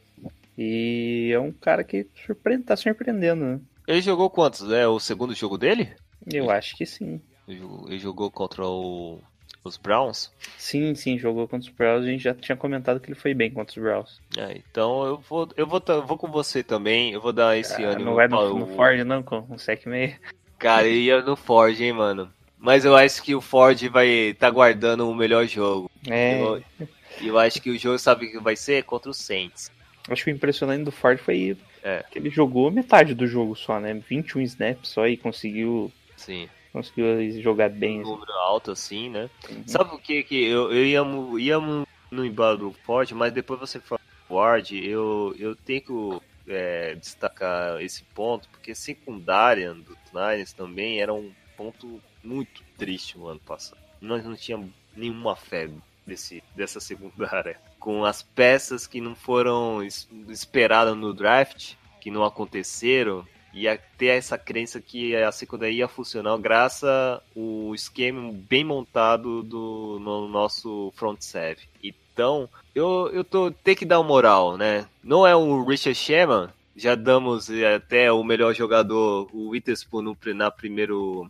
E é um cara que surpreende, tá surpreendendo, né? Ele jogou quantos? É o segundo jogo dele? Eu acho que sim. Ele jogou contra o- os Browns? Sim, sim, jogou contra os Browns. A gente já tinha comentado que ele foi bem contra os Browns. É, então eu vou, eu vou, eu vou com você também. Eu vou dar esse Ah, ano. não vai para no, o- no Ford, não, com um sec meio. Cara, eu ia no Ford, hein, mano. Mas eu acho que o Ford vai tá guardando o melhor jogo. É, Eu, eu acho que o jogo, sabe que vai ser? Contra o Saints. acho que o impressionante do Ford foi É. que ele jogou metade do jogo só, né? 21 snaps só e conseguiu, Sim. Conseguiu jogar Um bem. número alto assim, né? Uhum. Sabe o que que eu, eu ia, ia no embalo do Ford, mas depois você fala Ford, eu, eu tenho que é, destacar esse ponto, porque secundária do Niners também era um ponto muito triste no ano passado. Nós não tínhamos nenhuma fé desse, dessa secundária. Com as peças que não foram es- esperadas no draft, que não aconteceram, ia ter essa crença que a secundária ia funcionar graças ao esquema bem montado do no nosso front seven. Então, eu, eu tô tem que dar uma moral, né? Não é o Richard Sherman, já damos até o melhor jogador, o Witherspoon, no, na, primeiro,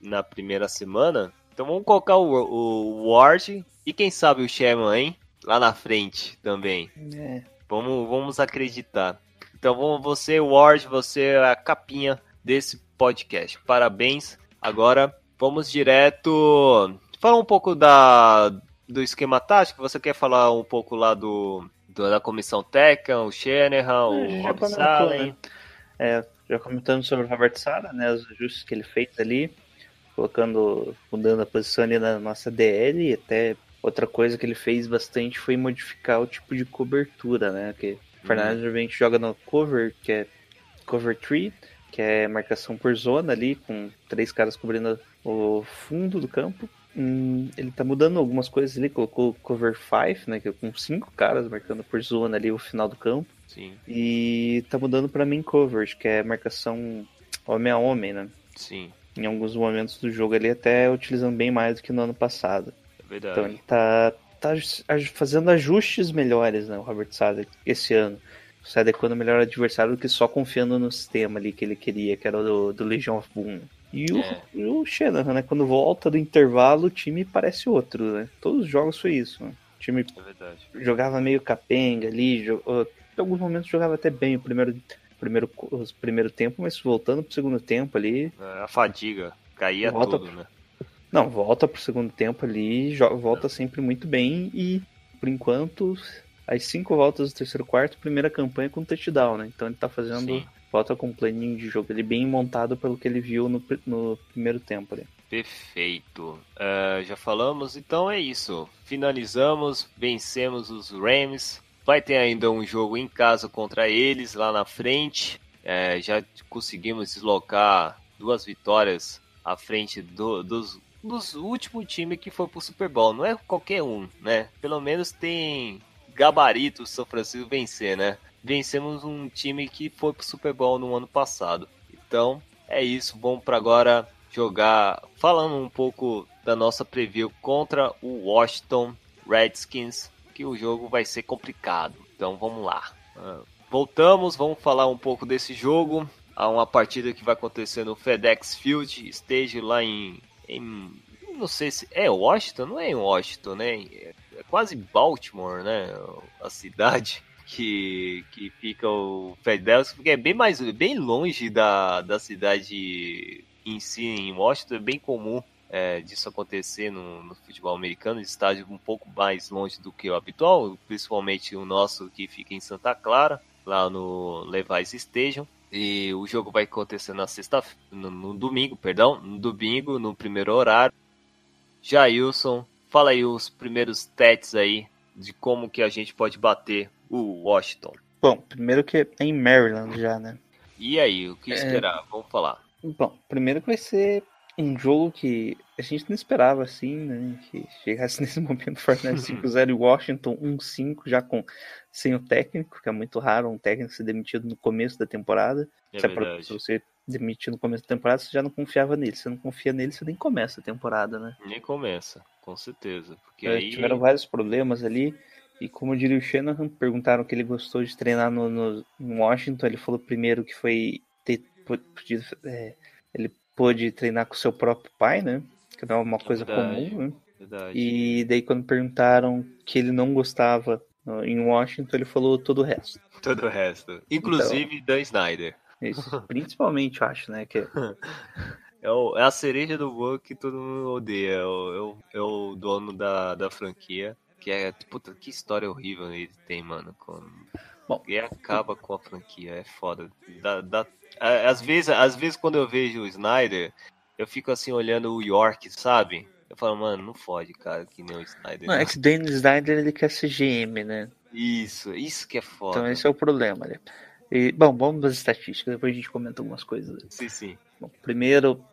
na primeira semana. Então vamos colocar o, o Ward e quem sabe o Sherman, hein? Lá na frente também. É. Vamos, vamos acreditar. Então você, Ward, você é a capinha desse podcast. Parabéns. Agora vamos direto. Falar um pouco da, do esquema tático. Você quer falar um pouco lá do, do da comissão técnica, o Shanahan, o É, Rob Salen? né? É, já comentando sobre o Robert Sala, né, os ajustes que ele fez ali, colocando, mudando a posição ali na nossa DL e até outra coisa que ele fez bastante foi modificar o tipo de cobertura, né, que Fernandes geralmente joga no cover, que é cover 3, que é marcação por zona ali, com três caras cobrindo o fundo do campo. Hum, ele tá mudando algumas coisas ali, colocou cover 5, né, que é com cinco caras marcando por zona ali o final do campo. Sim, E tá mudando pra main coverage, que é marcação homem a homem, né? sim, Em alguns momentos do jogo ele até utilizando bem mais do que no ano passado. é verdade. Então ele tá, tá fazendo ajustes melhores, né? O Robert Sala esse ano. Se adequando melhor ao adversário do que só confiando no sistema ali que ele queria, que era o do, do Legion of Boom. E o, É. e o Shanahan, né? Quando volta do intervalo, o time parece outro, né? Todos os jogos foi isso, né? O time É jogava meio capenga ali, jo- uh, em alguns momentos jogava até bem o primeiro, primeiro, primeiro tempo, mas voltando pro segundo tempo ali. É, A fadiga caía Volta- tudo, né? Não, volta pro segundo tempo ali, volta sempre muito bem e, por enquanto, as cinco voltas do terceiro quarto, primeira campanha com touchdown, né? Então ele tá fazendo. Sim. Volta com um planinho de jogo ali bem montado pelo que ele viu no, no primeiro tempo ali. Perfeito. É, já falamos, então é isso. Finalizamos, vencemos os Rams. Vai ter ainda um jogo em casa contra eles lá na frente. É, já conseguimos deslocar duas vitórias à frente do- dos, dos últimos times que foi pro Super Bowl. Não é qualquer um, né? Pelo menos tem gabarito o São Francisco vencer, né? Vencemos um time que foi pro Super Bowl no ano passado. Então, é isso. Vamos para agora jogar falando um pouco da nossa preview contra o Washington Redskins, que o jogo vai ser complicado. Então vamos lá. Ah, voltamos, vamos falar um pouco desse jogo. Há uma partida que vai acontecer no FedEx Field, esteja lá em, em não sei se é Washington, não é em Washington, né? É, é quase Baltimore, né? A cidade *laughs* que, que fica o FedEx, porque é bem mais bem longe da, da cidade em si, em Washington, é bem comum é, disso acontecer no, no futebol americano, estádio um pouco mais longe do que o habitual, principalmente o nosso que fica em Santa Clara, lá no Levi's Stadium. E o jogo vai acontecer na sexta, no, no domingo, perdão, no domingo, no primeiro horário. Jailson, fala aí os primeiros stats aí de como que a gente pode bater o Washington. Bom, primeiro que é em Maryland já, né? E aí, o que É. esperar? Vamos falar. Bom, primeiro que vai ser um jogo que a gente não esperava assim, né? Que chegasse *laughs* nesse momento Fortnite *laughs* 5-0 e Washington 1-5 já com sem o técnico, que é muito raro um técnico ser demitido no começo da temporada. É se, é se você demitir no começo da temporada, você já não confiava nele. Se você não confia nele, você nem começa a temporada, né? Nem começa, com certeza. Porque É, aí. Tiveram vários problemas ali. E como diria o Shanahan, perguntaram que ele gostou de treinar no, no, no Washington. Ele falou primeiro que foi ter podido. é, ele pôde treinar com seu próprio pai, né? Que não é uma coisa verdade. comum, né? Verdade. E daí quando perguntaram que ele não gostava em Washington, ele falou todo o resto. Todo o resto. Inclusive Dan Snyder. Isso. *laughs* Principalmente, eu acho, né? Que É, é a cereja do bolo que todo mundo odeia. É o, é o- é o dono da, da franquia. Que é. Puta, que história horrível ele tem, mano. Com... Bom. E acaba com a franquia. É foda. Dá, dá- às, vezes, às vezes, quando eu vejo o Snyder, eu fico assim olhando o York, sabe? Eu falo, mano, não fode, cara, que nem o Snyder. não, é que o Danny Snyder ele quer ser GM, né? Isso, isso que é foda. Então esse é o problema, né? E, bom, vamos das estatísticas, depois a gente comenta algumas coisas. Sim, sim. Bom, primeiro,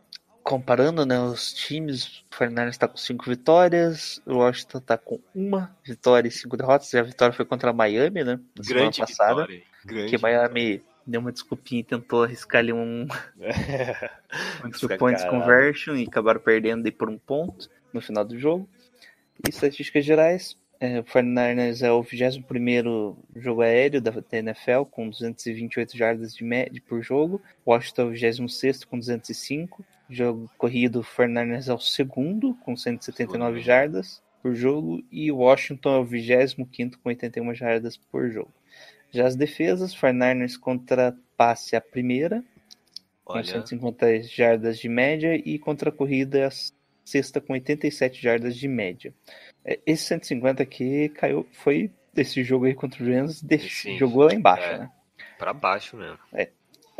comparando né, os times, o Fernandes está com cinco vitórias, o Washington está com uma vitória e cinco derrotas. E a vitória foi contra a Miami, né? Na semana Grande passada. vitória. Grande Que Miami deu uma desculpinha e tentou arriscar ali um, *laughs* um two points conversion e acabaram perdendo aí por um ponto no final do jogo. E estatísticas gerais, É, o 49ers é o 21 jogo aéreo da da NFL, com 228 jardas de média por jogo. Washington é o 26 com 205. Jogo corrido, 49ers é o segundo, com 179 Segundo. jardas por jogo. E Washington é o 25 com 81 jardas por jogo. Já as defesas, 49ers contra passe a primeira, com Olha, 150 jardas de média, e contra a corrida a sexta com 87 jardas de média. É, Esse 150 aqui caiu, foi desse jogo aí contra o Rams, jogou lá embaixo, é. né? pra baixo mesmo.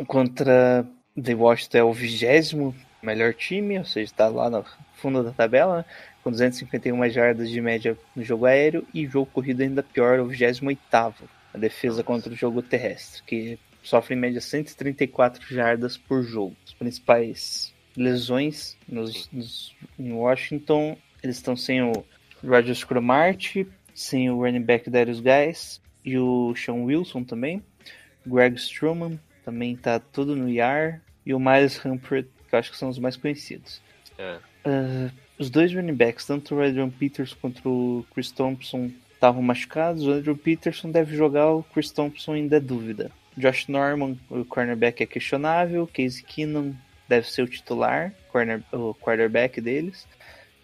Contra The Washington é o vigésimo melhor time, ou seja, está lá no fundo da tabela, né? com 251 jardas de média no jogo aéreo, e jogo corrido ainda pior, o 28 a defesa contra o jogo terrestre, que sofre em média 134 jardas por jogo. As principais lesões nos, nos- em Washington, eles estão sem o Rogers Cromartie, sem o running back Darius Guys e o Sean Wilson também. Greg Struman também tá tudo no IR. E o Miles Humphrey, que eu acho que são os mais conhecidos. É. Ah, os dois running backs, tanto o Adrian Peters quanto o Chris Thompson, estavam machucados. O Adrian Peterson deve jogar, o Chris Thompson ainda é dúvida. Josh Norman, o cornerback, é questionável. Casey Keenum deve ser o titular, corner, o quarterback deles.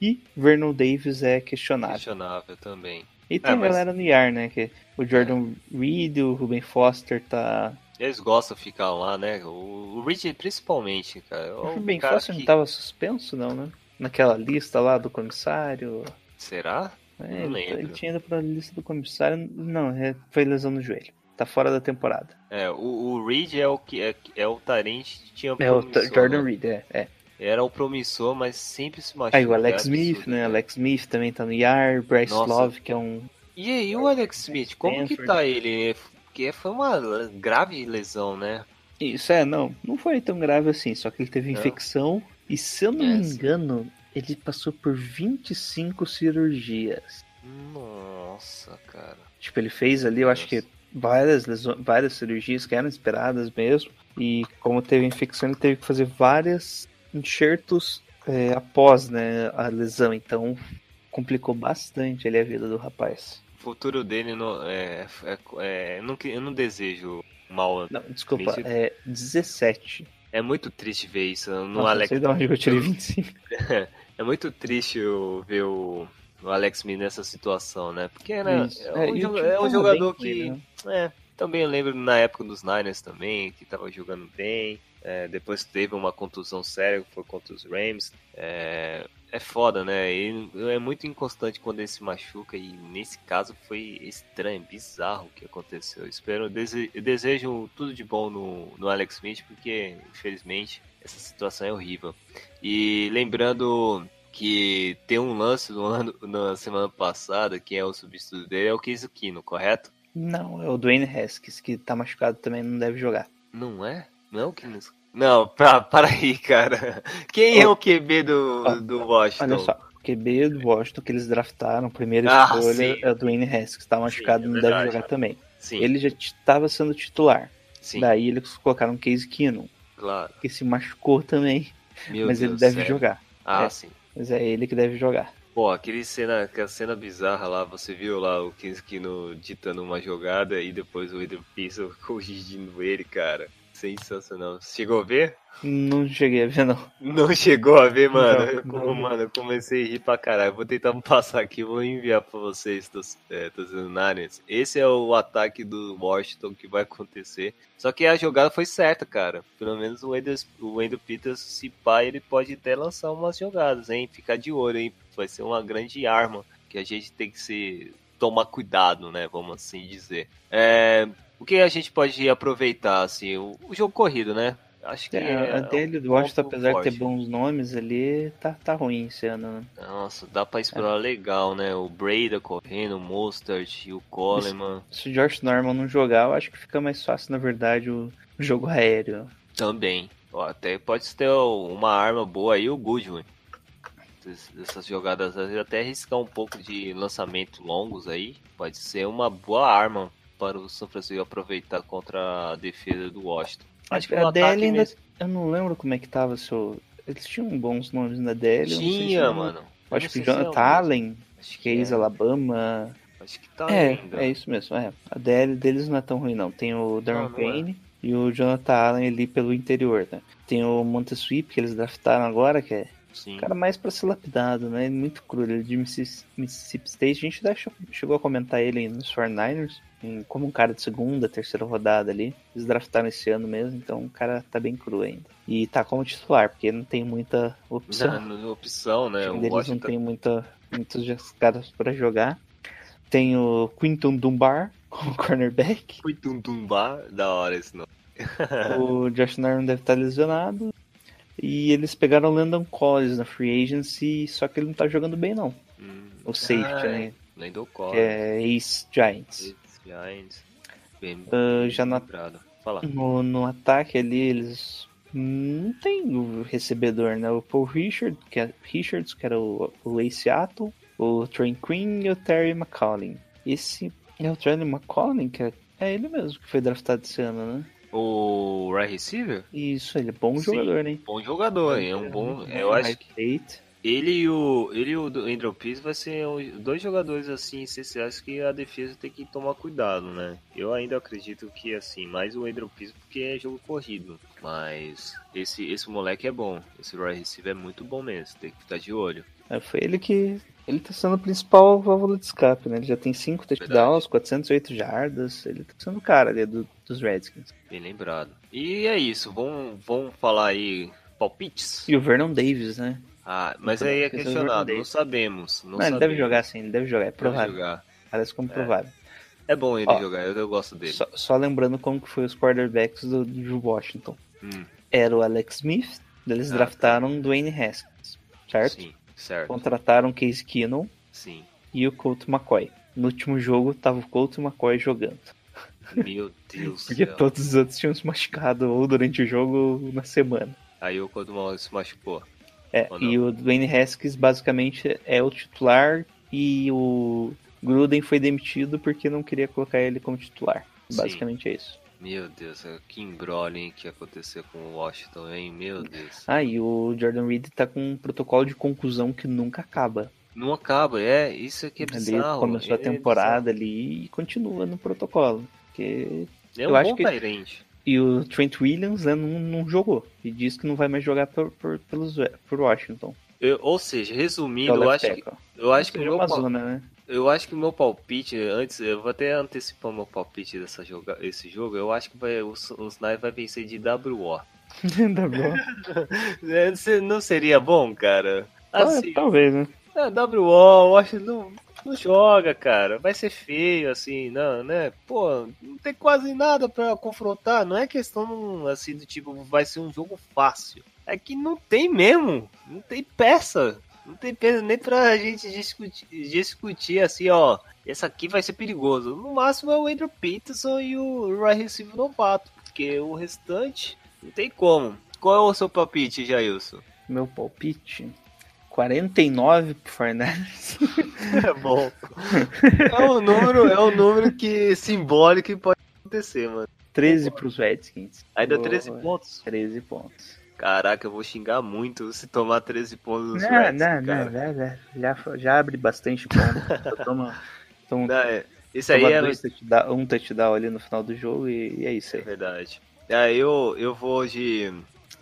E Vernon Davis é questionável. Questionável também. E tem É, a galera no IAR, né? Que o Jordan Reed, o Ruben Foster tá. Eles gostam de ficar lá, né? O, o Reed principalmente, cara. É O um Ruben cara Foster que- não tava suspenso, não, né? Naquela lista lá do comissário. Será? É, Não tá- lembro. ele tinha ido pra lista do comissário. Não, é, foi lesão no joelho. Tá fora da temporada. É, o, o Reed é o que é, é o Tarente que tinha É o Jordan né? Reed, é. é. Era o promissor, mas sempre se machuca. Aí o Alex é Smith, absurdo, né? Alex Smith também tá no IAR. Bryce Nossa. Love, que é um. E aí, o Alex Smith, como que Stanford. tá ele? Porque foi uma grave lesão, né? Isso é, não. Não foi tão grave assim. Só que ele teve Não? infecção. E se eu não É, me engano, ele passou por 25 cirurgias. Nossa, cara. Tipo, ele fez ali, eu acho que várias, leso- várias cirurgias que eram esperadas mesmo. E como teve infecção, ele teve que fazer várias enxertos é, após né, a lesão. Então, complicou bastante ali a vida do rapaz. Futuro dele não é, é, é- não eu não desejo mal. Não, desculpa, é 17. É muito triste ver isso no Nossa, Alex. sei de onde eu tirei 25. *laughs* É muito triste ver o, o Alex Smith nessa situação, né? Porque era, Isso. é, um, jo- é um jogador ele, que. né? É, também eu lembro na época dos Niners também, que tava jogando bem. É, depois teve uma contusão séria, foi contra os Rams. É, é foda, né? Ele é muito inconstante quando ele se machuca e nesse caso foi estranho, bizarro o que aconteceu. Espero, eu desejo tudo de bom no, no Alex Smith, porque infelizmente essa situação é horrível. E lembrando que tem um lance no ano, na semana passada, que é o substituto dele, é o Case Kino, correto? Não, é o Dwayne Haskins, que tá machucado também, não deve jogar. Não é? Não é o Kino. Não, pra, para aí, cara. Quem é o QB do, do Washington? Olha só, o QB do Washington que eles draftaram, primeira Ah, escolha sim. é o Dwayne Haskins, tá machucado, é não deve jogar também. Sim, Ele já estava sendo titular. sim, Daí eles colocaram o Case Keenum, claro. que se machucou também, Meu mas Deus, ele deve sério? jogar. Ah, É. sim. Mas é ele que deve jogar. Pô, aquele cena, aquela cena bizarra lá, você viu lá o Kinskino ditando uma jogada e depois o Pearson *laughs* corrigindo ele, cara. Sensacional. Chegou a ver? Não cheguei a ver, não. Não chegou a ver, mano. Não, eu, não. mano, eu comecei a rir pra caralho. Vou tentar *laughs* passar aqui, vou enviar pra vocês, tos, é, Niners. Esse é o ataque do Washington que vai acontecer. Só que a jogada foi certa, cara. Pelo menos o Andrew, o Andrew Peters, se pá, ele pode até lançar umas jogadas, hein? Ficar de olho, hein? Vai ser uma grande arma que a gente tem que se tomar cuidado, né? Vamos assim dizer. É, o que a gente pode aproveitar, assim, o, o jogo corrido, né? Acho que É, é a dele do Washington, apesar de ter forte. bons nomes ali, tá, tá ruim esse ano, né? Nossa, dá pra explorar legal, né? O Breda correndo, o Mostert e o Coleman Se o Josh Norman não jogar, eu acho que fica mais fácil, na verdade, o jogo aéreo. também. Ó, até pode ter uma arma boa aí, o Goodwin. Des- Dessas jogadas, às vezes até arriscar um pouco de lançamento longos aí. Pode ser uma boa arma para o São Francisco aproveitar contra a defesa do Washington. Acho que a DL ainda. mesmo- Eu não lembro como é que tava seu. Eles tinham bons nomes na DL. sei se tinha, eu- mano. Acho que é Jonathan mesmo. Allen, Acho que é ex-Alabama. Acho que tá É, ainda. é isso mesmo. É. A DL deles não é tão ruim, não. Tem o Darren é. Payne e o Jonathan Allen ali pelo interior, né? Tem o Montesweep, que eles draftaram agora, que é Sim. cara mais pra ser lapidado, né? Muito cru. Ele é de Missis- Mississippi State. A gente até chegou a comentar ele nos 49ers, em- como um cara de segunda, terceira rodada ali. Eles draftaram esse ano mesmo, então o cara tá bem cru ainda. E tá como titular, porque não tem muita opção. Não, não, opção, né? O deles não tem muita, muitos caras pra jogar. Tem o Quinton Dunbar *laughs* como cornerback. foi tumbar, da hora esse nome. o Josh Norman deve estar lesionado. E eles pegaram o Landon Collins na free agency, só que ele não tá jogando bem não. Hum. O safety, Ah, né? Lendon Que Collins. é ex-Giants. Giants. Bem, Ah, já na-. No, no ataque ali, eles não tem o recebedor, né? O Paul Richard, que é, Richards, que era o, o Ace Seattle, o Trent Queen e o Terry McCollin. Esse é o Terry McCollin, que é, é ele mesmo que foi draftado esse ano, né? O right receiver? Isso, ele é bom Sim. jogador, hein? Bom jogador, hein? é um bom. Eu acho que ele e o ele e o Andrew Pease vai ser dois jogadores assim essenciais que a defesa tem que tomar cuidado, né? Eu ainda acredito que assim, mais o Andrew Pease porque é jogo corrido, mas esse esse moleque é bom. Esse right receiver é muito bom mesmo, tem que ficar de olho. É, foi ele que. Ele tá sendo o principal válvula de escape, né? Ele já tem 5 touchdowns, 408 jardas. Ele tá sendo o cara ali do- dos Redskins. Bem lembrado. E é isso, vamos vamos falar aí palpites. E o Vernon Davis, né? Ah, mas aí é é questionado, não sabemos. Não, Não, ele sabemos. deve jogar sim, ele deve jogar. É provável. jogar. Parece como provável. É bom ele Ó, jogar, eu, eu gosto dele. Só, só lembrando como que foi os quarterbacks do, do Washington. Hum, Era o Alex Smith, eles Ah, draftaram Dwayne Haskins, certo? sim, certo. Contrataram Case Keenum Sim. e o Colt McCoy. No último jogo tava o Colt McCoy jogando. Meu Deus Porque céu. todos os outros tinham se machucado ou durante o jogo ou na semana. Aí o Codumão se machucou. É, e o Dwayne Haskins basicamente é o titular e o Gruden foi demitido porque não queria colocar ele como titular. Sim. Basicamente é isso. Meu Deus, é que embrolho hein, que aconteceu com o Washington, hein? Meu Deus. Ah, e o Jordan Reed tá com um protocolo de conclusão que nunca acaba. Não acaba, é, isso aqui é Ele bizarro. começou a é temporada ali e continua no protocolo. Porque... É eu um acho bom que- Tyrant. E o Trent Williams né, não, não jogou. E disse que não vai mais jogar por, por, pelos, por Washington. Eu- Ou seja, Que é resumindo, o eu acho que, eu acho que o Seja meu uma pal- zona, né? Eu acho que o meu palpite, antes, eu vou até antecipar meu palpite dessa joga, esse jogo, eu acho que vai, o, o Sniper vai vencer de WO. Tá bom. É, Não seria bom, cara? Assim, Ah, talvez, né? é, WO, eu acho que não, não joga, cara. Vai ser feio, assim, não, né? Pô, não tem quase nada pra confrontar. Não é questão, assim, do tipo, vai ser um jogo fácil. É que não tem mesmo. Não tem peça. Não tem peça nem pra gente discutir, discutir assim, ó. Esse aqui vai ser perigoso. No máximo é o Andrew Peterson e o right receiver novato. Porque o restante não tem como. Qual é o seu palpite, Jailson? Meu palpite. 49 pro Fernandes. *laughs* É bom. É um número, é um número que simbólico que pode acontecer, mano. 13 pros Redskins. Aí dá Boa. 13 pontos. 13 pontos. Caraca, eu vou xingar muito se tomar 13 pontos nos Não, Reds, não, não, já, já, já, já abre bastante ponto. *laughs* Toma, toma, Não, é- Isso aí é, touchdown, um touchdown ali no final do jogo e, e é isso é aí. verdade. É, eu, eu vou de.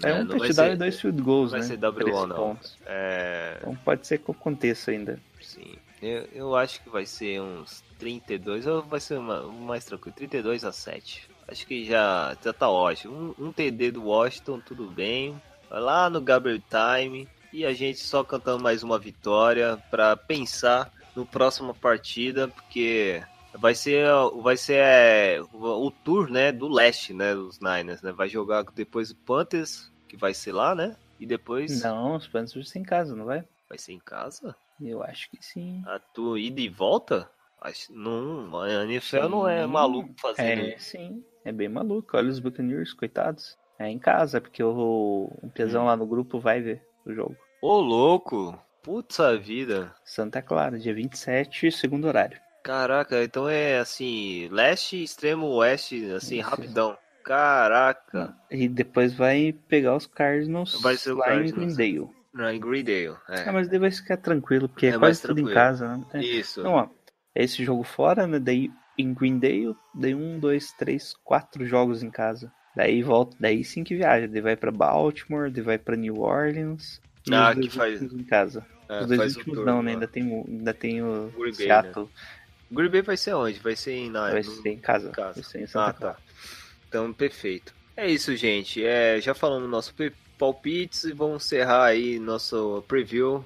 É, um não vai touchdown e dois field goals, vai né? ser WO 13 não. pontos. É, Então pode ser que aconteça ainda. sim. Eu, eu acho que vai ser uns 32, ou vai ser uma- mais tranquilo, 32 a 7. Acho que já, já tá ótimo. Um, um TD do Washington, tudo bem. Vai lá no Gabriel Time e a gente só cantando mais uma vitória pra pensar no próxima partida, porque vai ser vai ser é, o, o tour, né, do leste, né, dos Niners, né? Vai jogar depois o Panthers, que vai ser lá, né? E depois Não, os Panthers vão ser em casa, não vai? vai ser em casa. Eu acho que sim. A tua ida e volta? Acho, não, a NFL não é Sim. maluco fazendo É, sim. É bem maluco. Olha os Buccaneers, coitados. É em casa, porque o, Hum. lá no grupo vai ver o jogo. Ô, louco! Putz vida! Santa Clara, dia 27, segundo horário. Caraca, então é assim, leste, extremo oeste, assim, Isso. rapidão. Caraca! E depois vai pegar os Cardinals Vai ser o lá Cardinals. em Greendale. Não, em Greendale, Ah, é. mas daí vai ficar tranquilo, porque é, É quase tudo em casa, né? É. Isso. Então, ó, esse jogo fora, né? Daí em Greendale, daí um, dois, três, quatro jogos em casa. Daí volta, daí sim que viaja. Daí vai pra Baltimore, daí vai pra New Orleans. Ah, que faz- em casa. É, os dois últimos tour não, né? Ainda tem, o- ainda tem o Green Bay, Seattle. Green Bay vai ser onde? Vai ser em, na, Vai ser em casa. casa. Vai ser em Santa Ah, tá. Então, perfeito. É isso, gente. É, já falamos nosso palpites e vamos encerrar aí nosso preview.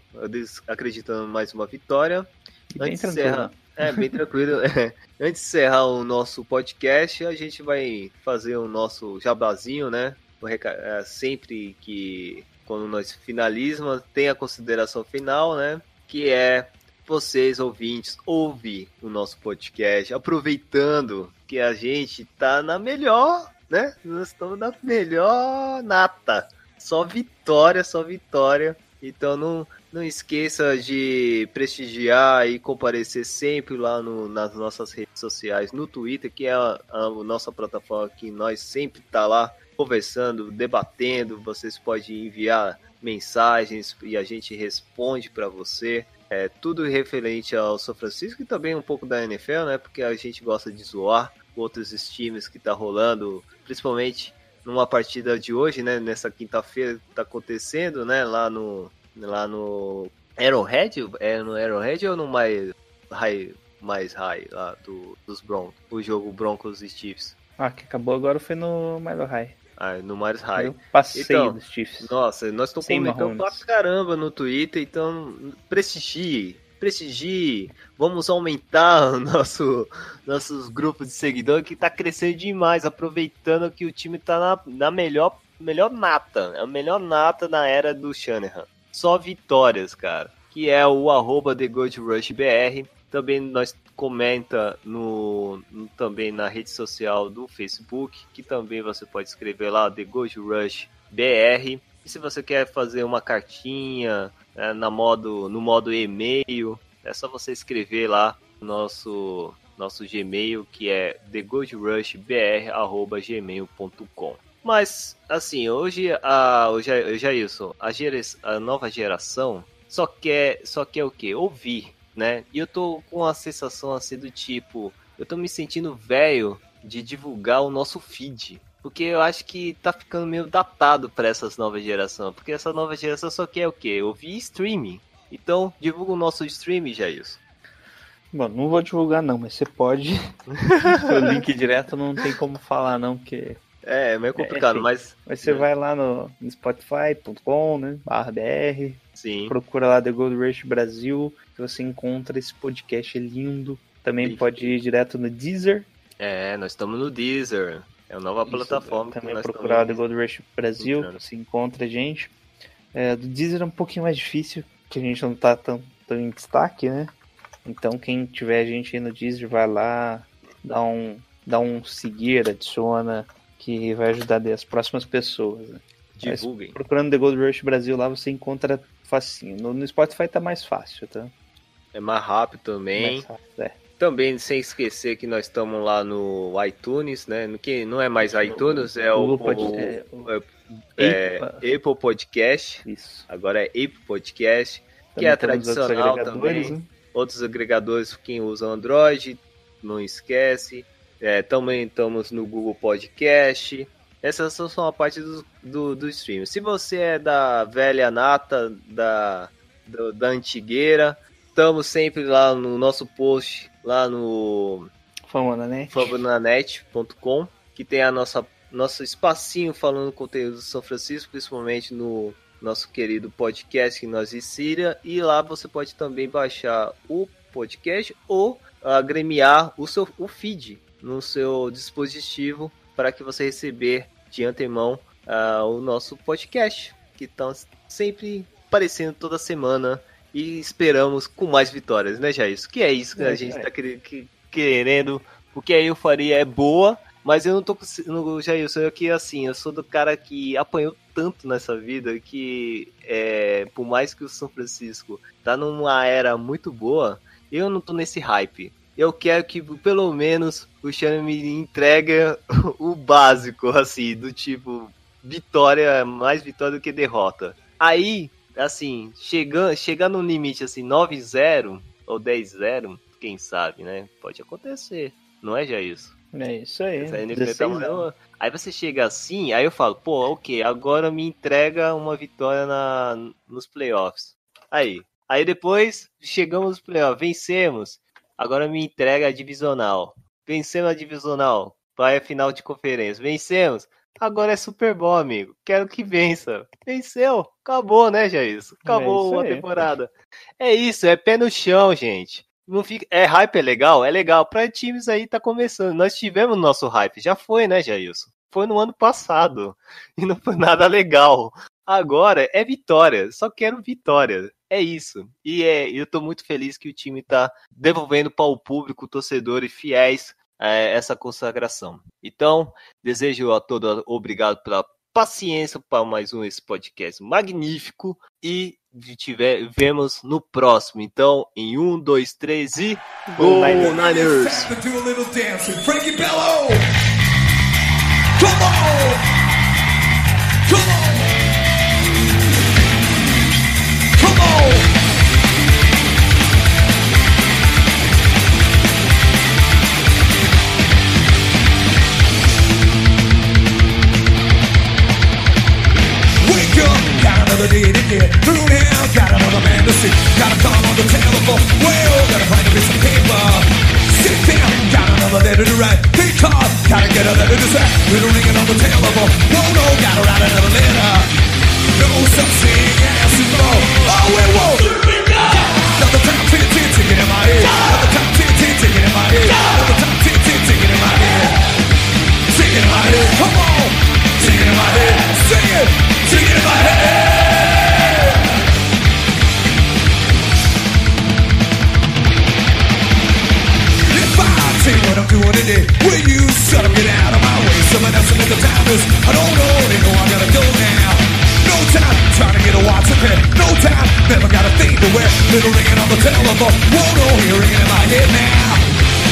Acreditando mais uma vitória. E Antes de encerrar, é, bem tranquilo. *laughs* é. Antes de encerrar o nosso podcast, a gente vai fazer o nosso jabazinho, né? É, sempre que quando nós finalizamos, tem a consideração final, né? Que é vocês, ouvintes, ouvir o nosso podcast, aproveitando que a gente tá na melhor, né? Nós estamos na melhor nata. Só vitória, só vitória. Então não, não esqueça de prestigiar e comparecer sempre lá no- nas nossas redes sociais, no Twitter, que é a, a nossa plataforma que nós sempre tá lá conversando, debatendo. Vocês podem enviar mensagens e a gente responde para você. É tudo referente ao São Francisco e também um pouco da NFL, né? Porque a gente gosta de zoar outros times que tá rolando, principalmente numa partida de hoje, né? Nessa quinta-feira que tá acontecendo, né? Lá no lá no Arrowhead, é no Arrowhead ou no mais high, mais high lá do, dos Broncos, o jogo Broncos e Chiefs. Ah, que acabou agora foi no Milo High. Ah, no mais high. Eu passei Então, dos Chiefs. Nossa, nós estamos comentando pra caramba no Twitter, então prestigie, prestigie. Vamos aumentar o nosso nossos grupos de seguidores que tá crescendo demais, aproveitando que o time tá na, na melhor melhor nata, é a melhor nata na era do Shanahan. Só vitórias, cara. Que é o arroba TheGoldRushBR. Também nós comenta no, também na rede social do Facebook, que também você pode escrever lá The Gold Rush BR. E se você quer fazer uma cartinha né, na modo, no modo e-mail, é só você escrever lá no nosso nosso Gmail, que é thegoldrushbr@gmail.com. Mas assim, hoje a o Ja- o Jailson, a, gera- a nova geração só quer só quer o quê? Ouvir, né? E eu tô com a sensação assim do tipo, eu tô me sentindo velho de divulgar o nosso feed. Porque eu acho que tá ficando meio datado para essas novas gerações. Porque essa nova geração só quer o quê? Ouvir streaming. Então, divulga o nosso streaming, Jailson. Bom, não vou divulgar não, mas você pode. *laughs* o link direto não tem como falar não, porque É, é meio complicado, enfim. mas Mas você É. vai lá no, no spotify.com, né? Barra BR, sim. procura lá The Gold Rush Brasil, que você encontra esse podcast lindo. Também Sim. pode ir direto no Deezer. É, nós estamos no Deezer. É a nova Isso, plataforma que Também nós procurar The. Gold Rush Brasil, entrando. você encontra a gente. É, do Deezer é um pouquinho mais difícil, que a gente não tá tão, tão em destaque, né? Então quem tiver a gente aí no Deezer, vai lá, dá um, dá um seguir, adiciona, que vai ajudar as próximas pessoas. Né? Divulguem. Procurando The Gold Rush Brasil lá, você encontra facinho. No, no Spotify tá mais fácil, tá? É mais rápido também. Mais fácil, é. Também sem esquecer que nós estamos lá no iTunes, né? No que não é mais iTunes, é o, Pod- o- é, o- é, Epa. Apple Podcast. Isso. Agora é Apple Podcast, que Também é temos outros tradicional agregadores, também. né? Outros agregadores, quem usa Android, não esquece. É, também estamos no Google Podcast. Essas são uma parte do, do, do stream. Se você é da velha nata, da, do- da antigueira, estamos sempre lá no nosso post, lá no Famona, favonanet.com, que tem a nossa nosso espacinho falando conteúdo do São Francisco, principalmente no nosso querido podcast que nós insira, e lá você pode também baixar o podcast ou agremiar o seu o feed no seu dispositivo para que você receber de antemão ah, o nosso podcast, que estão sempre aparecendo toda semana e esperamos com mais vitórias, né, Jair? Que é isso que É, a gente é. está querendo, porque a euforia é boa, mas eu não tô conseguindo, Jailson, eu que assim, eu sou do cara que apanhou tanto nessa vida que é, por mais que o São Francisco tá numa era muito boa, eu não tô nesse hype. Eu quero que pelo menos o Xana me entregue *laughs* o básico, assim, do tipo vitória, mais vitória do que derrota. Aí, assim, chegando chega no limite assim 9-0 ou 10-0, quem sabe, né? Pode acontecer. Não é já isso? É isso aí. Essa NFP 16 tá Aí você chega assim, aí eu falo, pô, ok, agora me entrega uma vitória na, nos playoffs. Aí. Aí depois chegamos nos playoffs, vencemos. Agora me entrega a divisional. Vencemos a divisional. Vai a final de conferência. Vencemos. Agora é Super Bowl, amigo. Quero que vença. Venceu. Acabou, né, Jair? Acabou É isso a aí. temporada. É isso, é pé no chão, gente. Não fica... É hype, é legal? É legal. Para times aí tá começando. Nós tivemos nosso hype. Já foi, né, Jailson? Foi no ano passado. E não foi nada legal. Agora é vitória. Só quero vitória. É isso. E é, eu tô muito feliz que o time tá devolvendo para o público, torcedor e fiéis é, essa consagração. Então, desejo a todos obrigado pela paciência para mais um esse podcast magnífico e tiver, vemos no próximo. Então, em um, dois, três e Go Niners! Bello! Come on! Come on! Never got a thing to wear. Little ringing on the telephone, whoa, no, hear ringing in my head now.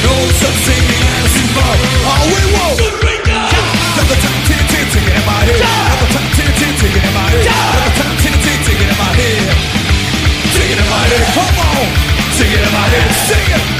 No such thing as super. Oh, we won't. Another time, tick, tick, ticking in my head. Another time, tick, tick, ticking in my head. Another time, tick, tick, ticking in my head. Sing it in my head, come on. Sing it in my head, sing it.